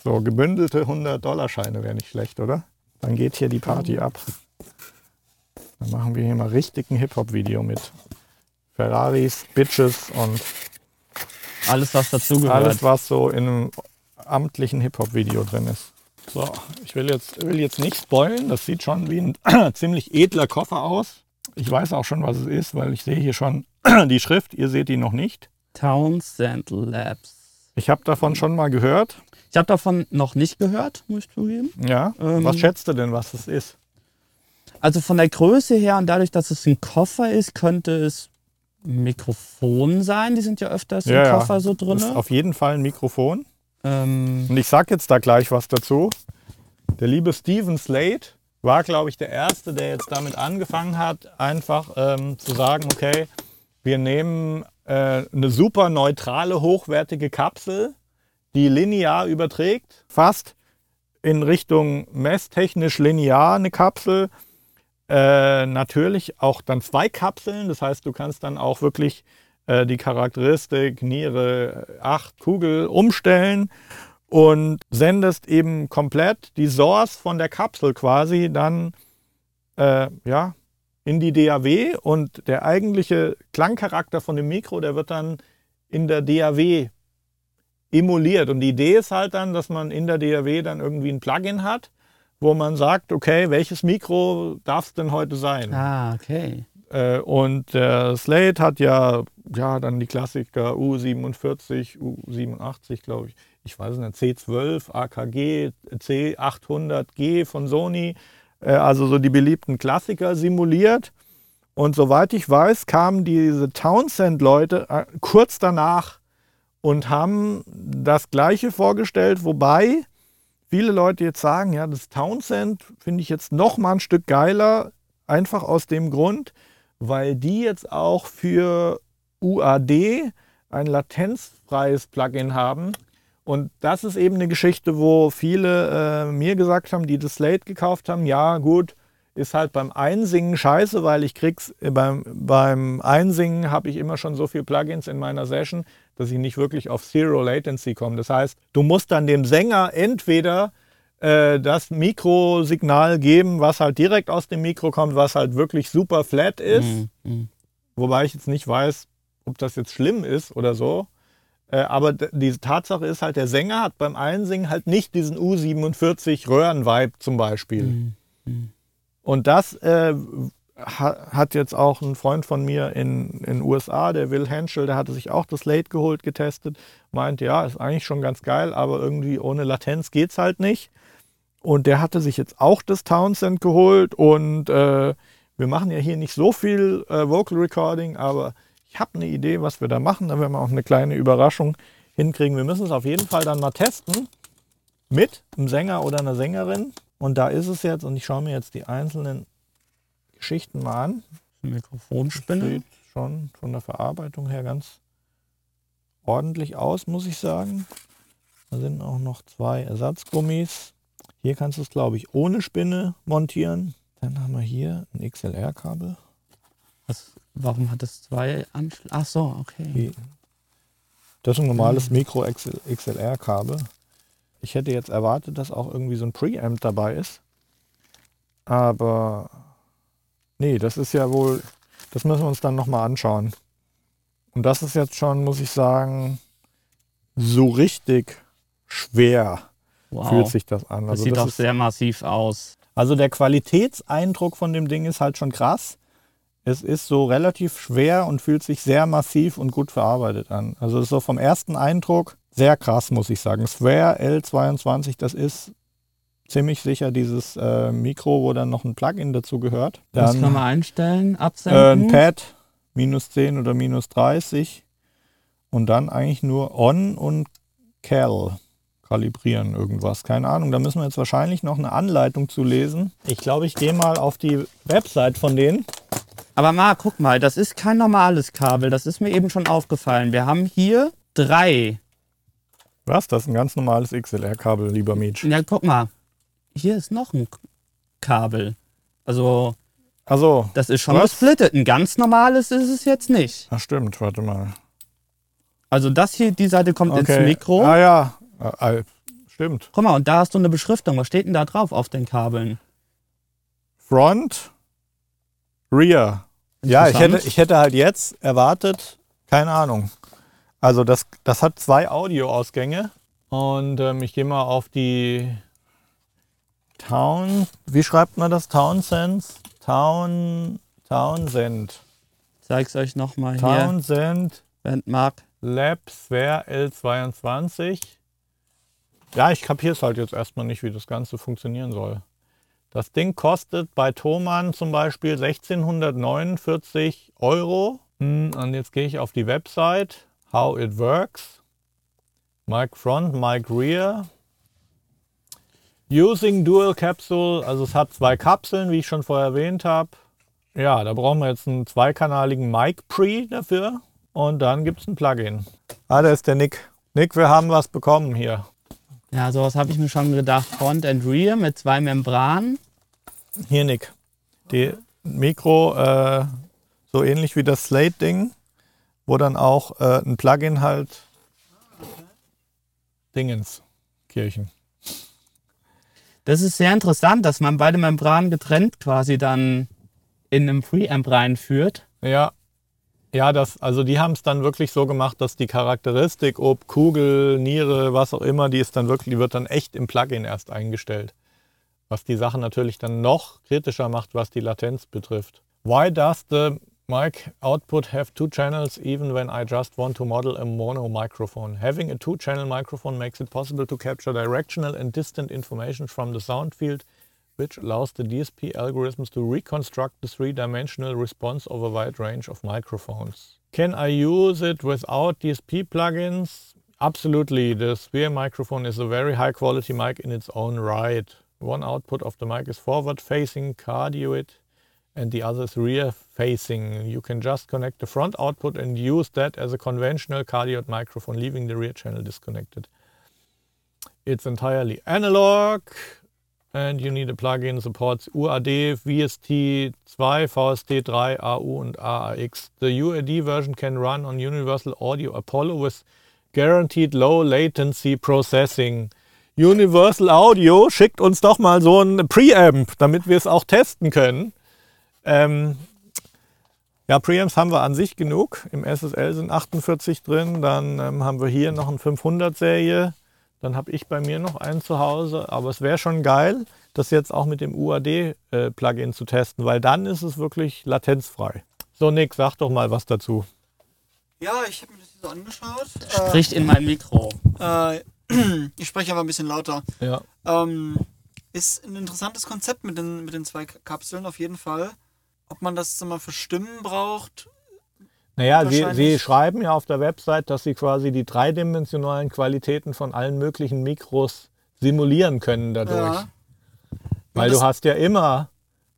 So, gebündelte 100-Dollar-Scheine wäre nicht schlecht, oder? Dann geht hier die Party ab. Dann machen wir hier mal richtig ein Hip-Hop-Video mit Ferraris, Bitches und alles, was dazugehört. Alles, was so in einem amtlichen Hip-Hop-Video drin ist. So, ich will jetzt, will jetzt nicht spoilen. Das sieht schon wie ein ziemlich edler Koffer aus. Ich weiß auch schon, was es ist, weil ich sehe hier schon die Schrift. Ihr seht die noch nicht. Townsend Labs. Ich habe davon schon mal gehört. Ich habe davon noch nicht gehört, muss ich zugeben. Ja. Ähm, was schätzt du denn, was es ist? Also von der Größe her und dadurch, dass es ein Koffer ist, könnte es Mikrofon sein. Die sind ja öfters ja, im Koffer ja. so drin. Ist auf jeden Fall ein Mikrofon. Ähm und ich sage jetzt da gleich was dazu. Der liebe Steven Slade war, glaube ich, der Erste, der jetzt damit angefangen hat, einfach ähm, zu sagen, okay, wir nehmen äh, eine super neutrale, hochwertige Kapsel, die linear überträgt, fast in Richtung messtechnisch linear eine Kapsel äh, natürlich auch dann zwei Kapseln. Das heißt, du kannst dann auch wirklich äh, die Charakteristik Niere 8 Kugel umstellen und sendest eben komplett die Source von der Kapsel quasi dann äh, ja, in die DAW und der eigentliche Klangcharakter von dem Mikro, der wird dann in der DAW emuliert. Und die Idee ist halt dann, dass man in der DAW dann irgendwie ein Plugin hat wo man sagt, okay, welches Mikro darf es denn heute sein? Ah, okay. Äh, und der Slate hat ja, ja dann die Klassiker U47, U87, glaube ich. Ich weiß nicht, C12, AKG, C800G von Sony. Äh, also so die beliebten Klassiker simuliert. Und soweit ich weiß, kamen diese Townsend-Leute äh, kurz danach und haben das Gleiche vorgestellt, wobei viele Leute jetzt sagen, ja, das Townsend finde ich jetzt noch mal ein Stück geiler, einfach aus dem Grund, weil die jetzt auch für UAD ein latenzfreies Plugin haben. Und das ist eben eine Geschichte, wo viele äh, mir gesagt haben, die das Slate gekauft haben, ja gut, ist halt beim Einsingen scheiße, weil ich krieg's äh, beim, beim Einsingen habe ich immer schon so viele Plugins in meiner Session, dass ich nicht wirklich auf Zero Latency komme. Das heißt, du musst dann dem Sänger entweder äh, das Mikrosignal geben, was halt direkt aus dem Mikro kommt, was halt wirklich super flat ist. Mhm. mhm. Wobei ich jetzt nicht weiß, ob das jetzt schlimm ist oder so. Äh, aber die Tatsache ist halt, der Sänger hat beim Einsingen halt nicht diesen U47 Röhren-Vibe zum Beispiel. Mhm. Mhm. Und das äh, hat jetzt auch ein Freund von mir in den USA, der Will Henschel, der hatte sich auch das Late geholt, getestet, meint, ja, ist eigentlich schon ganz geil, aber irgendwie ohne Latenz geht es halt nicht. Und der hatte sich jetzt auch das Townsend geholt und äh, wir machen ja hier nicht so viel äh, Vocal Recording, aber ich habe eine Idee, was wir da machen. Da werden wir auch eine kleine Überraschung hinkriegen. Wir müssen es auf jeden Fall dann mal testen mit einem Sänger oder einer Sängerin. Und da ist es jetzt, und ich schaue mir jetzt die einzelnen Geschichten mal an. Mikrofonspinne. Sieht schon von der Verarbeitung her ganz ordentlich aus, muss ich sagen. Da sind auch noch zwei Ersatzgummis. Hier kannst du es, glaube ich, ohne Spinne montieren. Dann haben wir hier ein XLR-Kabel. Warum hat es zwei Anschlüsse? Ach so, okay. Das ist ein normales Micro-XLR-Kabel. Ich hätte jetzt erwartet, dass auch irgendwie so ein Preamp dabei ist. Aber Nee, das ist ja wohl, das müssen wir uns dann nochmal anschauen. Und das ist jetzt schon, muss ich sagen, so richtig schwer wow. fühlt sich das an. Also das sieht das auch ist, sehr massiv aus. Also der Qualitätseindruck von dem Ding ist halt schon krass. Es ist so relativ schwer und fühlt sich sehr massiv und gut verarbeitet an. Also so vom ersten Eindruck sehr krass, muss ich sagen. Swear L22, das ist ziemlich sicher dieses äh, Mikro, wo dann noch ein Plugin dazu gehört. Dann, das kann man einstellen, absenden. Äh, ein Pad, minus 10 oder minus 30. und dann eigentlich nur On und Cal kalibrieren irgendwas. Keine Ahnung, da müssen wir jetzt wahrscheinlich noch eine Anleitung zu lesen. Ich glaube, ich gehe mal auf die Website von denen. Aber Marc, guck mal, das ist kein normales Kabel. Das ist mir eben schon aufgefallen. Wir haben hier drei. Was? Das ist ein ganz normales XLR-Kabel, lieber Mietsch. Ja, guck mal. Hier ist noch ein Kabel. Also, Also, das ist schon Was? gesplittet. Ein ganz normales ist es jetzt nicht. ach stimmt, warte mal. Also das hier, die Seite kommt ins Mikro. Ah ja, Ah, ah, stimmt. Guck mal, und da hast du eine Beschriftung. Was steht denn da drauf auf den Kabeln? Front, Rear. Ja, ich hätte, ich hätte halt jetzt erwartet, keine Ahnung. Also das, das hat zwei Audioausgänge und ähm, ich gehe mal auf die Town, wie schreibt man das? Townsend? Town, Townsend. Zeig's euch nochmal hier. Townsend Wenn Marc. Labsware L22. Ja, ich kapiere es halt jetzt erstmal nicht, wie das Ganze funktionieren soll. Das Ding kostet bei Thomann zum Beispiel 1649 Euro. Hm, Und jetzt gehe ich auf die Website, how it works. Mic Front, Mic Rear. Using Dual Capsule, also es hat zwei Kapseln, wie ich schon vorher erwähnt habe. Ja, da brauchen wir jetzt einen zweikanaligen Mic Pre dafür. Und dann gibt es ein Plugin. Ah, da ist der Nick. Nick, wir haben was bekommen hier. Ja, sowas habe ich mir schon gedacht. Front and Rear mit zwei Membranen. Hier, Nick. Die Mikro, äh, so ähnlich wie das Slate-Ding, wo dann auch äh, ein Plugin halt Dingens, Kirchen. Das ist sehr interessant, dass man beide Membranen getrennt quasi dann in einem Preamp reinführt. Ja. Ja, das, also die haben es dann wirklich so gemacht, dass die Charakteristik, ob Kugel, Niere, was auch immer, die ist dann wirklich, die wird dann echt im Plugin erst eingestellt. Was die Sache natürlich dann noch kritischer macht, was die Latenz betrifft. Why does the mic output have two channels even when I just want to model a mono microphone? Having a two-channel microphone makes it possible to capture directional and distant information from the sound field which allows the DSP algorithms to reconstruct the three-dimensional response of a wide range of microphones. Can I use it without DSP plugins? Absolutely. The Sphere microphone is a very high-quality mic in its own right. One output of the mic is forward-facing cardioid and the other is rear-facing. You can just connect the front output and use that as a conventional cardioid microphone, leaving the rear channel disconnected. It's entirely analog and you need a plugin supports UAD, VST2, VST3, AU und AAX. The UAD version can run on Universal Audio Apollo with guaranteed low latency processing. Universal Audio schickt uns doch mal so ein Preamp, damit wir es auch testen können. Ähm, ja, Preamps haben wir an sich genug. Im SSL sind 48 drin. Dann ähm, haben wir hier noch ein 500-Serie. Dann habe ich bei mir noch einen zu Hause. Aber es wäre schon geil, das jetzt auch mit dem UAD-Plugin zu testen, weil dann ist es wirklich latenzfrei. So, Nick, sag doch mal was dazu. Ja, ich habe mir das hier so angeschaut. Spricht in mein Mikro. Äh, äh, ich spreche aber ein bisschen lauter. Ja. Ähm, ist ein interessantes Konzept mit den, mit den zwei Kapseln auf jeden Fall. Ob man das mal für Stimmen braucht, Naja, sie, sie schreiben ja auf der Website, dass sie quasi die dreidimensionalen Qualitäten von allen möglichen Mikros simulieren können dadurch. Ja. Weil du hast ja immer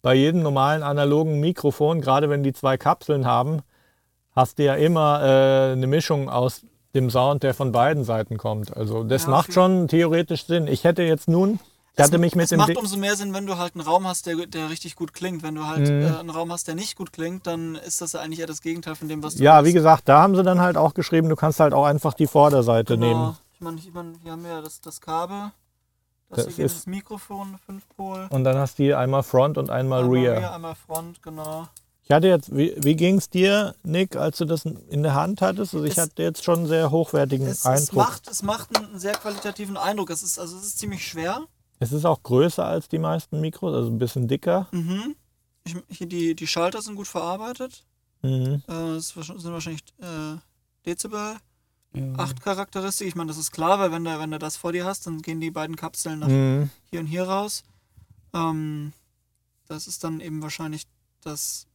bei jedem normalen analogen Mikrofon, gerade wenn die zwei Kapseln haben, hast du ja immer äh, eine Mischung aus dem Sound, der von beiden Seiten kommt. Also das Ja, macht schon theoretisch Sinn. Ich hätte jetzt nun, ich hatte mich mit es dem macht umso mehr Sinn, wenn du halt einen Raum hast, der, der richtig gut klingt. Wenn du halt Mhm. äh, einen Raum hast, der nicht gut klingt, dann ist das eigentlich eher das Gegenteil von dem, was du Ja, willst. wie gesagt, da haben sie dann halt auch geschrieben, du kannst halt auch einfach die Vorderseite Genau. nehmen. Ich meine, ich mein, wir haben ja das, das Kabel. Das, Das hier ist- das Mikrofon, 5 Pol. Und dann hast du hier einmal Front und einmal Einmal Rear. einmal Front, genau. Ich hatte jetzt, wie, wie ging es dir, Nick, als du das in der Hand hattest? Also ich Es- hatte jetzt schon einen sehr hochwertigen Es, es, Eindruck. macht, es macht einen sehr qualitativen Eindruck. Es ist, also es ist ziemlich schwer. Es ist auch größer als die meisten Mikros, also ein bisschen dicker. Mhm. Ich, hier die, die Schalter sind gut verarbeitet. Mhm. Äh, es sind wahrscheinlich äh, Dezibel. Ja. 8 Charakteristik. Ich meine, das ist klar, weil wenn du, wenn du das vor dir hast, dann gehen die beiden Kapseln nach Mhm. hier und hier raus. Ähm, das ist dann eben wahrscheinlich das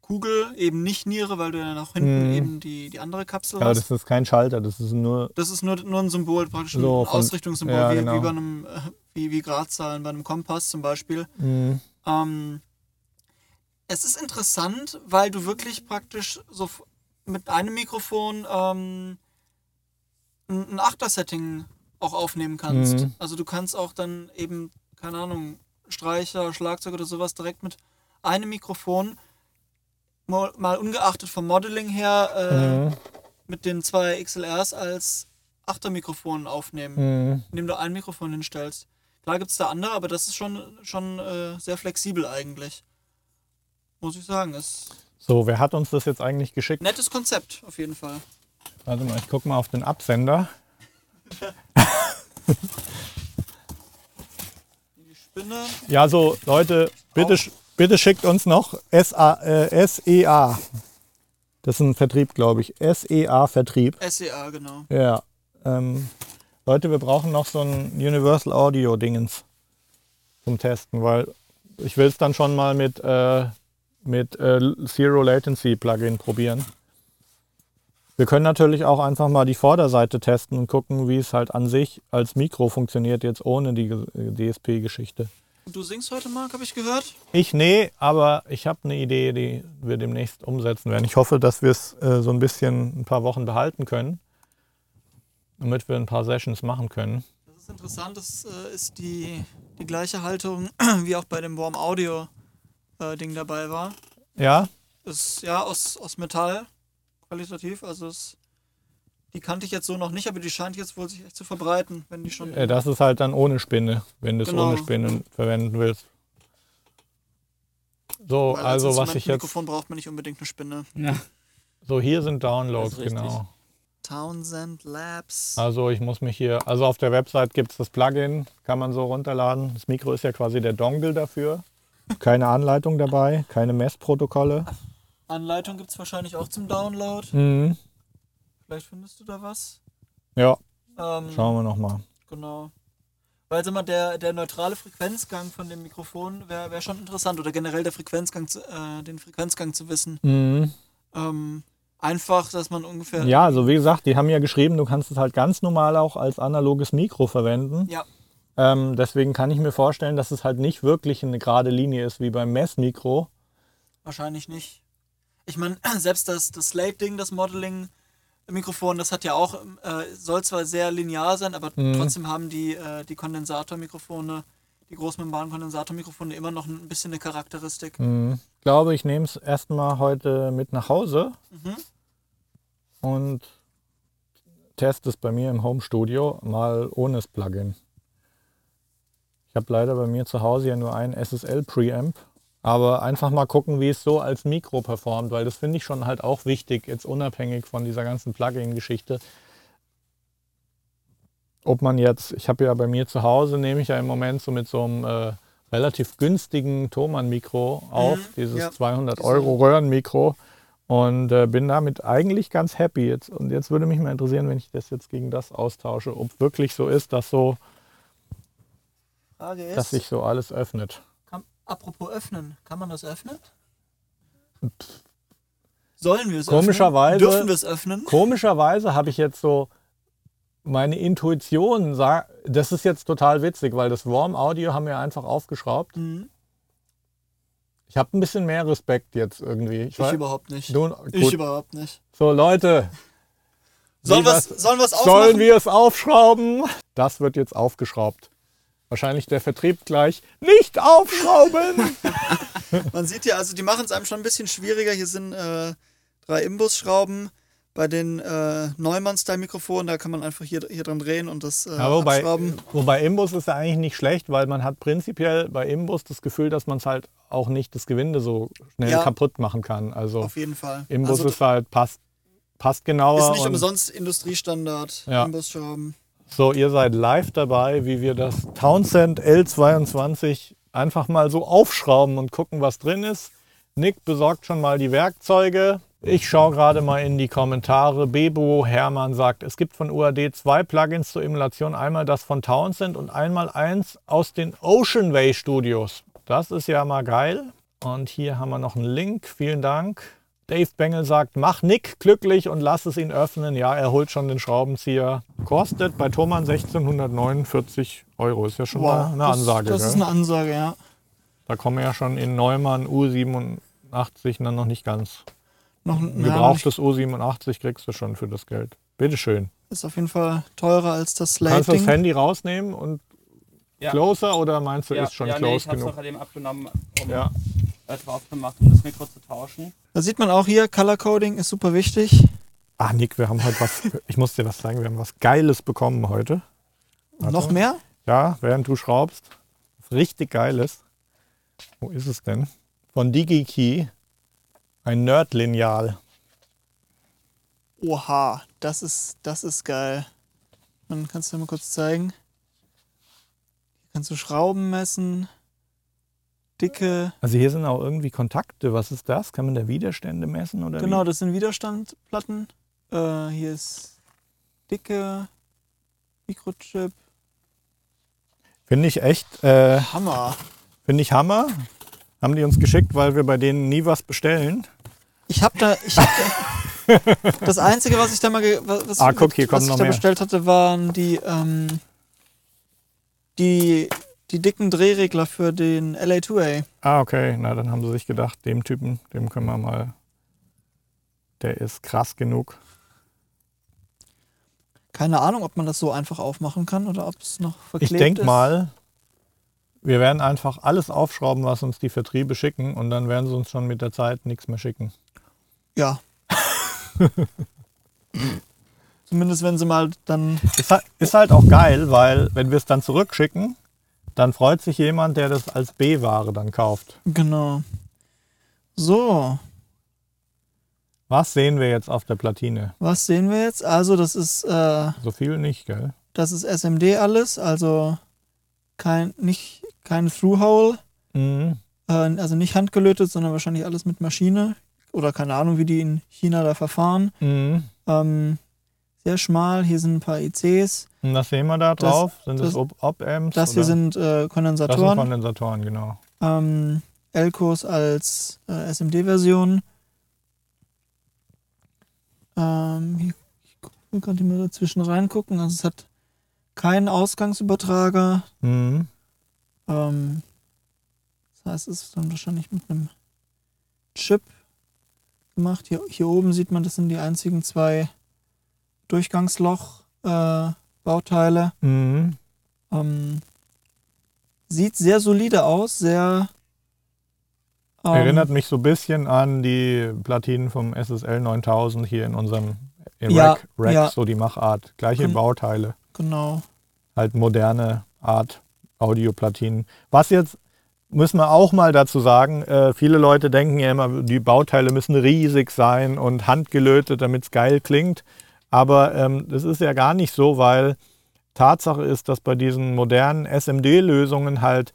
Kugel, eben nicht Niere, weil du ja nach hinten Mhm. eben die, die andere Kapsel Aber hast. das ist kein Schalter, das ist nur. Das ist nur, nur ein Symbol, praktisch ein So, von- Ausrichtungssymbol, ja, wie, genau. wie bei einem, äh, wie, wie Gradzahlen bei einem Kompass zum Beispiel. Mhm. Ähm, es ist interessant, weil du wirklich praktisch so mit einem Mikrofon ähm, ein, ein Achter-Setting auch aufnehmen kannst. Mhm. Also du kannst auch dann eben, keine Ahnung, Streicher, Schlagzeug oder sowas direkt mit einem Mikrofon, mal, mal ungeachtet vom Modeling her, äh, Mhm. mit den zwei XLRs als Achtermikrofon aufnehmen Mhm. indem du ein Mikrofon hinstellst. Klar gibt es da andere, aber das ist schon, schon äh, sehr flexibel eigentlich. Muss ich sagen. Ist So, wer hat uns das jetzt eigentlich geschickt? nettes Konzept, auf jeden Fall. Warte mal, ich guck mal auf den Absender. Die Spinne. Ja, so, Leute, bitte, bitte schickt uns noch SA, äh, SEA. Das ist ein Vertrieb, glaube ich. SEA-Vertrieb. SEA, genau. Ja. Ähm, Leute, wir brauchen noch so ein Universal Audio-Dingens zum Testen, weil ich will es dann schon mal mit, äh, mit äh, Zero Latency Plugin probieren. Wir können natürlich auch einfach mal die Vorderseite testen und gucken, wie es halt an sich als Mikro funktioniert, jetzt ohne die DSP-Geschichte. Du singst heute, Marc, habe ich gehört? Ich nee, aber ich habe eine Idee, die wir demnächst umsetzen werden. Ich hoffe, dass wir es äh, so ein bisschen ein paar Wochen behalten können, damit wir ein paar Sessions machen können. Das ist interessant. Das äh, ist die, die gleiche Haltung, wie auch bei dem Warm Audio äh, Ding dabei war. Ja, Ist ja aus, aus Metall qualitativ. Also es, die kannte ich jetzt so noch nicht, aber die scheint jetzt wohl sich echt zu verbreiten, wenn die schon. äh, das ist halt dann ohne Spinne, wenn du es Genau. ohne Spinne verwenden willst. So, weil also als was ich jetzt. Mikrofon braucht man nicht unbedingt eine Spinne. Ja. So, hier sind Downloads, genau. Townsend Labs. Also ich muss mich hier, also auf der Website gibt es das Plugin, kann man so runterladen. Das Mikro ist ja quasi der Dongle dafür. Keine Anleitung dabei, keine Messprotokolle. Anleitung gibt es wahrscheinlich auch zum Download. Mhm. Vielleicht findest du da was. Ja, Ähm, schauen wir nochmal. Genau. Weil sag mal, der, der neutrale Frequenzgang von dem Mikrofon wäre wär schon interessant oder generell der Frequenzgang zu, äh, den Frequenzgang zu wissen. Mhm. Ähm, einfach, dass man ungefähr. Ja, also wie gesagt, die haben ja geschrieben, du kannst es halt ganz normal auch als analoges Mikro verwenden. Ja. Ähm, deswegen kann ich mir vorstellen, dass es halt nicht wirklich eine gerade Linie ist wie beim Messmikro. Wahrscheinlich nicht. Ich meine, selbst das, das Slate-Ding, das Modeling-Mikrofon, das hat ja auch, äh, soll zwar sehr linear sein, aber Mhm. trotzdem haben die, äh, die Kondensatormikrofone, die Großmembran-Kondensatormikrofone immer noch ein bisschen eine Charakteristik. Mhm. Ich glaube, ich nehme es erstmal heute mit nach Hause Mhm. und teste es bei mir im Home-Studio mal ohne das Plugin. Ich habe leider bei mir zu Hause ja nur einen SSL-Preamp, aber einfach mal gucken, wie es so als Mikro performt, weil das finde ich schon halt auch wichtig, jetzt unabhängig von dieser ganzen Plugin-Geschichte. Ob man jetzt, ich habe ja bei mir zu Hause, nehme ich ja im Moment so mit so einem äh, relativ günstigen Thomann-Mikro auf, Mhm, dieses ja. 200 Diese- Euro Röhrenmikro und äh, bin damit eigentlich ganz happy jetzt. Und jetzt würde mich mal interessieren, wenn ich das jetzt gegen das austausche, ob wirklich so ist, dass so, Frage ist, dass sich so alles öffnet. kann, apropos öffnen, kann man das öffnen? Sollen wir es Komischerweise- öffnen? Dürfen wir es öffnen? Komischerweise habe ich jetzt so meine Intuition, sa- das ist jetzt total witzig, weil das Warm Audio haben wir einfach aufgeschraubt. Mhm. Ich habe ein bisschen mehr Respekt jetzt irgendwie. Ich Ich weiß, überhaupt nicht. du, Ich überhaupt nicht. So Leute, Sollen was- sollen sollen wir es aufschrauben? Das wird jetzt aufgeschraubt. Wahrscheinlich der Vertrieb gleich. Nicht aufschrauben! Man sieht ja, also die machen es einem schon ein bisschen schwieriger. Hier sind äh, drei Imbusschrauben. Bei den äh, Neumann-Style-Mikrofonen, da kann man einfach hier, hier dran drehen und das äh, Ja, wobei, abschrauben. wobei Imbus ist ja eigentlich nicht schlecht, weil man hat prinzipiell bei Imbus das Gefühl, dass man es halt auch nicht das Gewinde so schnell Ja. kaputt machen kann. Also Auf jeden Fall. Imbus also, ist halt passt, passt genauer. ist nicht umsonst Industriestandard, Ja. Imbusschrauben. so, ihr seid live dabei, wie wir das Townsend L22 einfach mal so aufschrauben und gucken, was drin ist. Nick besorgt schon mal die Werkzeuge. Ich schaue gerade mal in die Kommentare. Bebo Hermann sagt, es gibt von UAD zwei Plugins zur Emulation. Einmal das von Townsend und einmal eins aus den Oceanway Studios. Das ist ja mal geil. Und hier haben wir noch einen Link. Vielen Dank. Dave Bengel sagt, mach Nick glücklich und lass es ihn öffnen. Ja, er holt schon den Schraubenzieher. Kostet bei Thomann 1649 Euro. Ist ja schon wow, mal eine das, Ansage. Das gell? ist eine Ansage, ja. Da kommen wir ja schon in Neumann U87 dann noch nicht ganz. Noch ein gebrauchtes ja, U87 kriegst du schon für das Geld. Bitteschön. Ist auf jeden Fall teurer als das Slate. Kannst du das Handy rausnehmen und ja. closer oder meinst du, ja, ist schon ja, close nee, ich genug? Ich habe es eben abgenommen, um ja. drauf gemacht, um das Mikro zu tauschen. Da sieht man auch hier, Color Coding ist super wichtig. Ah, Nick, wir haben heute was, ich muss dir was sagen, wir haben was Geiles bekommen heute. Warte. Noch mehr? Ja, während du schraubst. Was richtig Geiles. Wo ist es denn? Von DigiKey. Ein Nerd-Lineal. Oha, das ist, das ist geil. Dann kannst du mal kurz zeigen. Hier kannst du Schrauben messen. Dicke. Also hier sind auch irgendwie Kontakte. Was ist das? Kann man da Widerstände messen? Oder genau, wie? das sind Widerstandplatten. Äh, hier ist dicke Mikrochip. Finde ich echt. Äh, Hammer. Finde ich Hammer. Haben die uns geschickt, weil wir bei denen nie was bestellen. Ich habe da, ich hab da das einzige, was ich da mal, was, ah, guck, hier was ich da mehr. bestellt hatte, waren die, ähm, die, die dicken Drehregler für den LA2A. Ah, okay. Na, dann haben sie sich gedacht, dem Typen, dem können wir mal, der ist krass genug. Keine Ahnung, ob man das so einfach aufmachen kann oder ob es noch verklebt ich denk ist. Ich denke mal, wir werden einfach alles aufschrauben, was uns die Vertriebe schicken und dann werden sie uns schon mit der Zeit nichts mehr schicken. Ja. Zumindest wenn sie mal dann. Ist halt, ist halt auch geil, weil wenn wir es dann zurückschicken, dann freut sich jemand, der das als B-Ware dann kauft. Genau. So. Was sehen wir jetzt auf der Platine? Was sehen wir jetzt? Also, das ist. Äh, so viel nicht, gell? Das ist SMD alles, also kein, nicht, kein Through-Hole. Mhm. Äh, also nicht handgelötet, sondern wahrscheinlich alles mit Maschine. Oder keine Ahnung, wie die in China da verfahren. Mhm. Ähm, sehr schmal. Hier sind ein paar ICs. Und was sehen wir da drauf? Das, sind das, das Op-Amps? Das hier sind äh, Kondensatoren. Das sind Kondensatoren, genau. Ähm, Elcos als äh, SMD-Version. Ähm, hier, ich konnte mal dazwischen reingucken. Also es hat keinen Ausgangsübertrager. Mhm. Ähm, das heißt, es ist dann wahrscheinlich mit einem Chip gemacht. Hier, hier oben sieht man, das sind die einzigen zwei Durchgangsloch-Bauteile. Äh, mhm. ähm, sieht sehr solide aus, sehr. Ähm, Erinnert mich so ein bisschen an die Platinen vom SSL 9000 hier in unserem im ja, Rack, Rack ja. so die Machart. Gleiche Gen Bauteile. Genau. Halt moderne Art Audioplatinen. Was jetzt müssen wir auch mal dazu sagen, äh, viele Leute denken ja immer, die Bauteile müssen riesig sein und handgelötet, damit es geil klingt. Aber ähm, das ist ja gar nicht so, weil Tatsache ist, dass bei diesen modernen SMD-Lösungen halt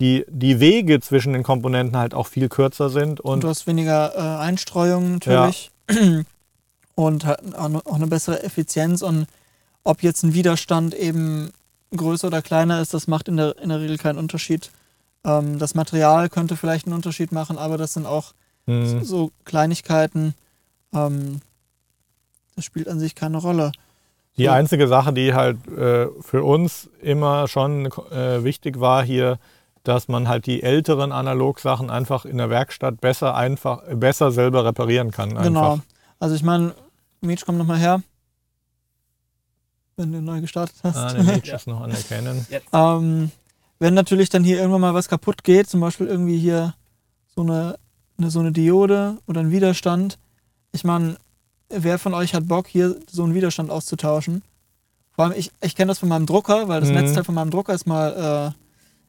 die, die Wege zwischen den Komponenten halt auch viel kürzer sind. Und, und du hast weniger äh, Einstreuung natürlich. Ja. Und auch eine bessere Effizienz. Und ob jetzt ein Widerstand eben größer oder kleiner ist, das macht in der, in der Regel keinen Unterschied. Ähm, das Material könnte vielleicht einen Unterschied machen, aber das sind auch mhm. so Kleinigkeiten. Ähm, das spielt an sich keine Rolle. Die so. einzige Sache, die halt äh, für uns immer schon äh, wichtig war hier, dass man halt die älteren Analogsachen einfach in der Werkstatt besser einfach besser selber reparieren kann. Einfach. Genau. Also ich meine, Meech, komm nochmal her. Wenn du neu gestartet hast. Ah, der Meech ist noch anerkennen. ähm, wenn natürlich dann hier irgendwann mal was kaputt geht, zum Beispiel irgendwie hier so eine, eine so eine Diode oder ein Widerstand. Ich meine, wer von euch hat Bock, hier so einen Widerstand auszutauschen? Vor allem, ich, ich kenne das von meinem Drucker, weil das mhm. Netzteil von meinem Drucker ist mal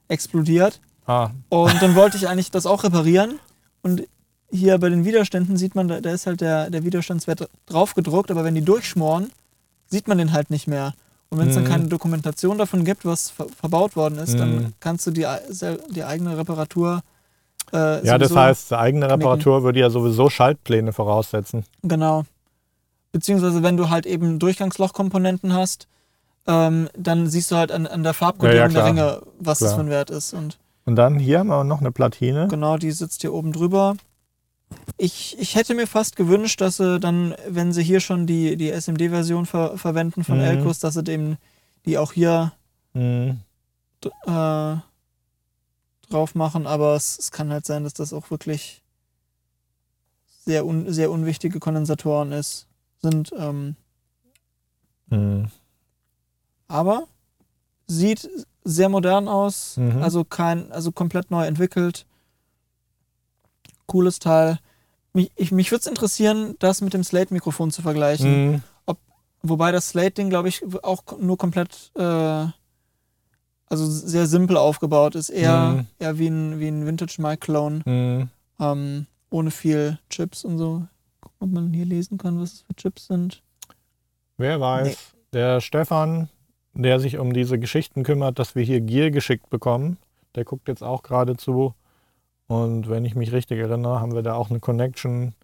äh, explodiert. Ah. Und dann wollte ich eigentlich das auch reparieren. Und hier bei den Widerständen sieht man, da, da ist halt der, der Widerstandswert drauf gedruckt, aber wenn die durchschmoren, sieht man den halt nicht mehr. Und wenn es mhm. dann keine Dokumentation davon gibt, was ver verbaut worden ist, mhm. dann kannst du die, die eigene Reparatur. Äh, ja, das heißt, eigene Reparatur knicken. würde ja sowieso Schaltpläne voraussetzen. Genau. Beziehungsweise, wenn du halt eben Durchgangslochkomponenten hast, ähm, dann siehst du halt an, an der Farbkodierung ja, ja, der Ringe, was klar. das für ein Wert ist. Und Und dann hier haben wir noch eine Platine. Genau, die sitzt hier oben drüber. Ich, ich hätte mir fast gewünscht, dass sie dann, wenn sie hier schon die, die SMD-Version ver verwenden von Mhm. Elkus, dass sie dem die auch hier Mhm. äh, drauf machen, aber es, es kann halt sein, dass das auch wirklich sehr, un, sehr unwichtige Kondensatoren ist, sind. Ähm, Mhm. aber sieht sehr modern aus, Mhm. also kein, also komplett neu entwickelt. Cooles Teil. Mich, ich, mich würde es interessieren, das mit dem Slate-Mikrofon zu vergleichen. Mhm. Wobei das Slate-Ding, glaube ich, auch nur komplett, äh, also sehr simpel aufgebaut ist. Eher, Mhm. eher wie ein, wie ein Vintage-Mic-Clone. Mhm. Ähm, ohne viel Chips und so. Gucken, ob man hier lesen kann, was es für Chips sind. Wer weiß. Nee. Der Stefan, der sich um diese Geschichten kümmert, dass wir hier Gear geschickt bekommen, der guckt jetzt auch gerade zu. Und wenn ich mich richtig erinnere, haben wir da auch eine Connection,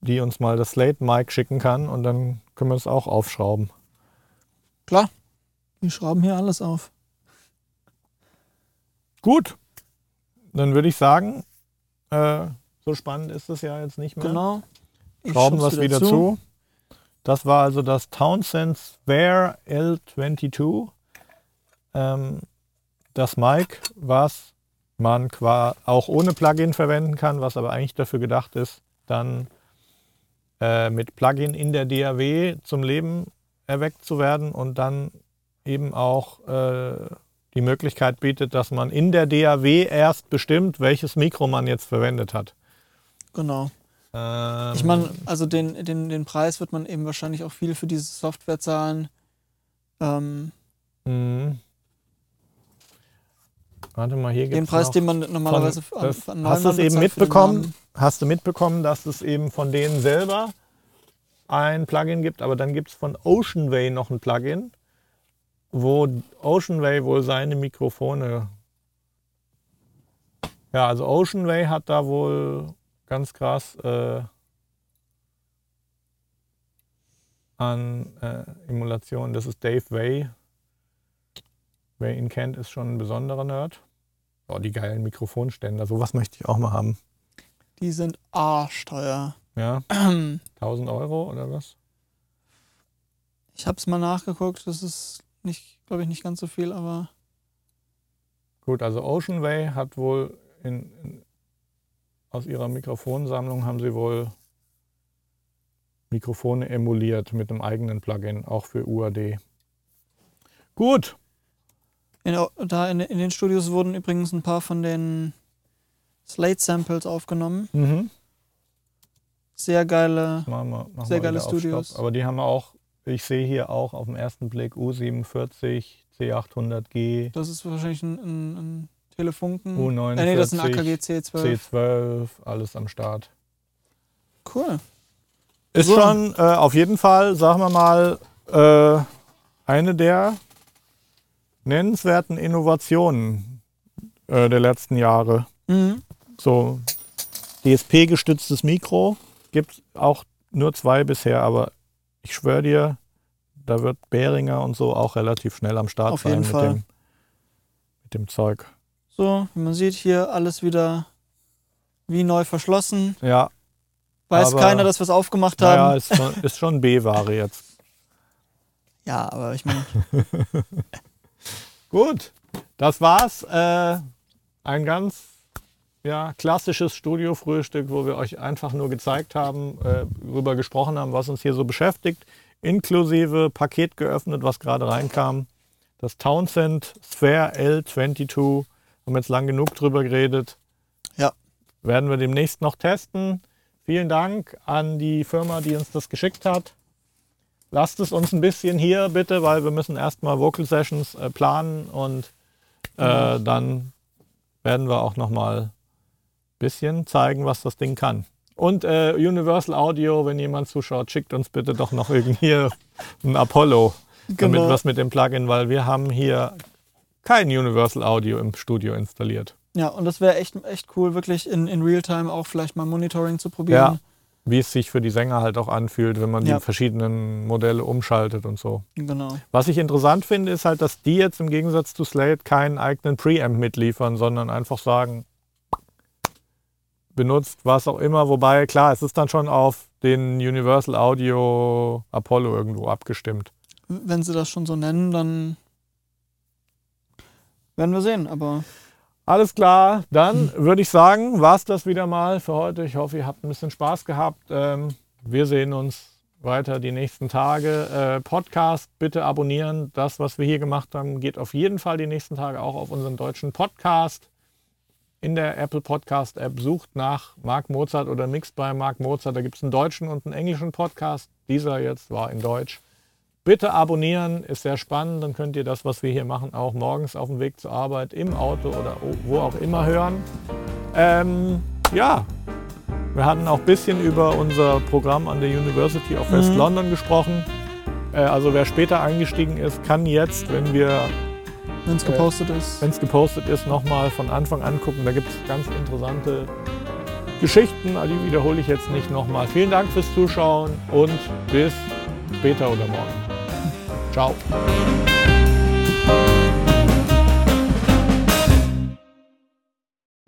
die uns mal das Slate Mic schicken kann und dann können wir es auch aufschrauben. Klar, wir schrauben hier alles auf. Gut, dann würde ich sagen, äh, so spannend ist es ja jetzt nicht mehr. Genau. Ich Schrauben wir es wieder zu. Das war also das Townsend Sphere L22. Ähm, das Mic, was man qua auch ohne Plugin verwenden kann, was aber eigentlich dafür gedacht ist, dann äh, mit Plugin in der DAW zum Leben erweckt zu werden und dann eben auch äh, die Möglichkeit bietet, dass man in der DAW erst bestimmt, welches Mikro man jetzt verwendet hat. Genau. Ähm, Ich meine, also den, den, den Preis wird man eben wahrscheinlich auch viel für diese Software zahlen. Ähm, Mhm. Warte mal, hier den Preis, den man normalerweise von- an, das, an Hast du es eben mitbekommen? Hast du mitbekommen, dass es eben von denen selber ein Plugin gibt, aber dann gibt es von Oceanway noch ein Plugin, wo Oceanway wohl seine Mikrofone. Ja, also Oceanway hat da wohl ganz krass äh, an äh, Emulation. Das ist Dave Way. Wer ihn kennt, ist schon ein besonderer Nerd. Oh, die geilen Mikrofonständer. Sowas möchte ich auch mal haben. Die sind arschteuer. Ja, 1000 Euro oder was? Ich habe es mal nachgeguckt, das ist nicht, glaube ich, nicht ganz so viel, aber Gut, also Oceanway hat wohl in, in, aus ihrer Mikrofonsammlung haben sie wohl Mikrofone emuliert mit einem eigenen Plugin, auch für UAD. Gut, in, da in, in den Studios wurden übrigens ein paar von den Slate-Samples aufgenommen. mhm. Sehr geile. machen wir, machen Sehr wir geile Studios. Stopp. Aber die haben auch, ich sehe hier auch auf den ersten Blick U47, C800G, Das ist wahrscheinlich ein, ein, ein Telefunken. U49, Äh, nee, das ist ein AKG C12. C12, alles am Start. Cool. Ist So. schon äh, auf jeden Fall, sagen wir mal, äh, eine der nennenswerten Innovationen äh, der letzten Jahre. Mhm. So DSP-gestütztes Mikro gibt es auch nur zwei bisher, aber ich schwöre dir, da wird Behringer und so auch relativ schnell am Start Auf sein jeden mit, Fall. Dem, mit dem Zeug. So, wie man sieht, hier alles wieder wie neu verschlossen. Ja, Weiß keiner, dass wir es aufgemacht naja, haben. ist schon, ist schon B-Ware jetzt. Ja, aber ich meine, Gut, das war's. Äh, ein ganz ja, klassisches Studio-Frühstück, wo wir euch einfach nur gezeigt haben, äh, darüber gesprochen haben, was uns hier so beschäftigt, inklusive Paket geöffnet, was gerade reinkam. Das Townsend Sphere L22. Haben jetzt lang genug drüber geredet. Ja. Werden wir demnächst noch testen. Vielen Dank an die Firma, die uns das geschickt hat. Lasst es uns ein bisschen hier bitte, weil wir müssen erstmal Vocal Sessions äh, planen und äh, dann werden wir auch noch mal ein bisschen zeigen, was das Ding kann. Und äh, Universal Audio, wenn jemand zuschaut, schickt uns bitte doch noch irgendwie ein Apollo, damit Genau. was mit dem Plugin, weil wir haben hier kein Universal Audio im Studio installiert. ja, und das wäre echt, echt cool, wirklich in, in Realtime auch vielleicht mal Monitoring zu probieren. Wie es sich für die Sänger halt auch anfühlt, wenn man ja. die verschiedenen Modelle umschaltet und so. Genau. Was ich interessant finde, ist halt, dass die jetzt im Gegensatz zu Slate keinen eigenen Preamp mitliefern, sondern einfach sagen, benutzt was auch immer. Wobei, klar, es ist dann schon auf den Universal Audio Apollo irgendwo abgestimmt. Wenn sie das schon so nennen, dann werden wir sehen, aber. Alles klar, dann würde ich sagen, war es das wieder mal für heute. Ich hoffe, ihr habt ein bisschen Spaß gehabt. Ähm, wir sehen uns weiter die nächsten Tage. Äh, Podcast bitte abonnieren. Das, was wir hier gemacht haben, geht auf jeden Fall die nächsten Tage auch auf unseren deutschen Podcast. In der Apple Podcast App sucht nach Marc Mozart oder Mixed by Marc Mozart. Da gibt es einen deutschen und einen englischen Podcast. Dieser jetzt war in Deutsch. Bitte abonnieren, ist sehr spannend. Dann könnt ihr das, was wir hier machen, auch morgens auf dem Weg zur Arbeit, im Auto oder wo auch immer hören. Ähm, ja, wir hatten auch ein bisschen über unser Programm an der University of West mhm. London gesprochen. Äh, also wer später eingestiegen ist, kann jetzt, wenn wir wenn es gepostet äh, ist, wenn es gepostet ist, nochmal von Anfang an gucken. Da gibt es ganz interessante Geschichten, die wiederhole ich jetzt nicht nochmal. Vielen Dank fürs Zuschauen und bis später oder morgen. Tchau.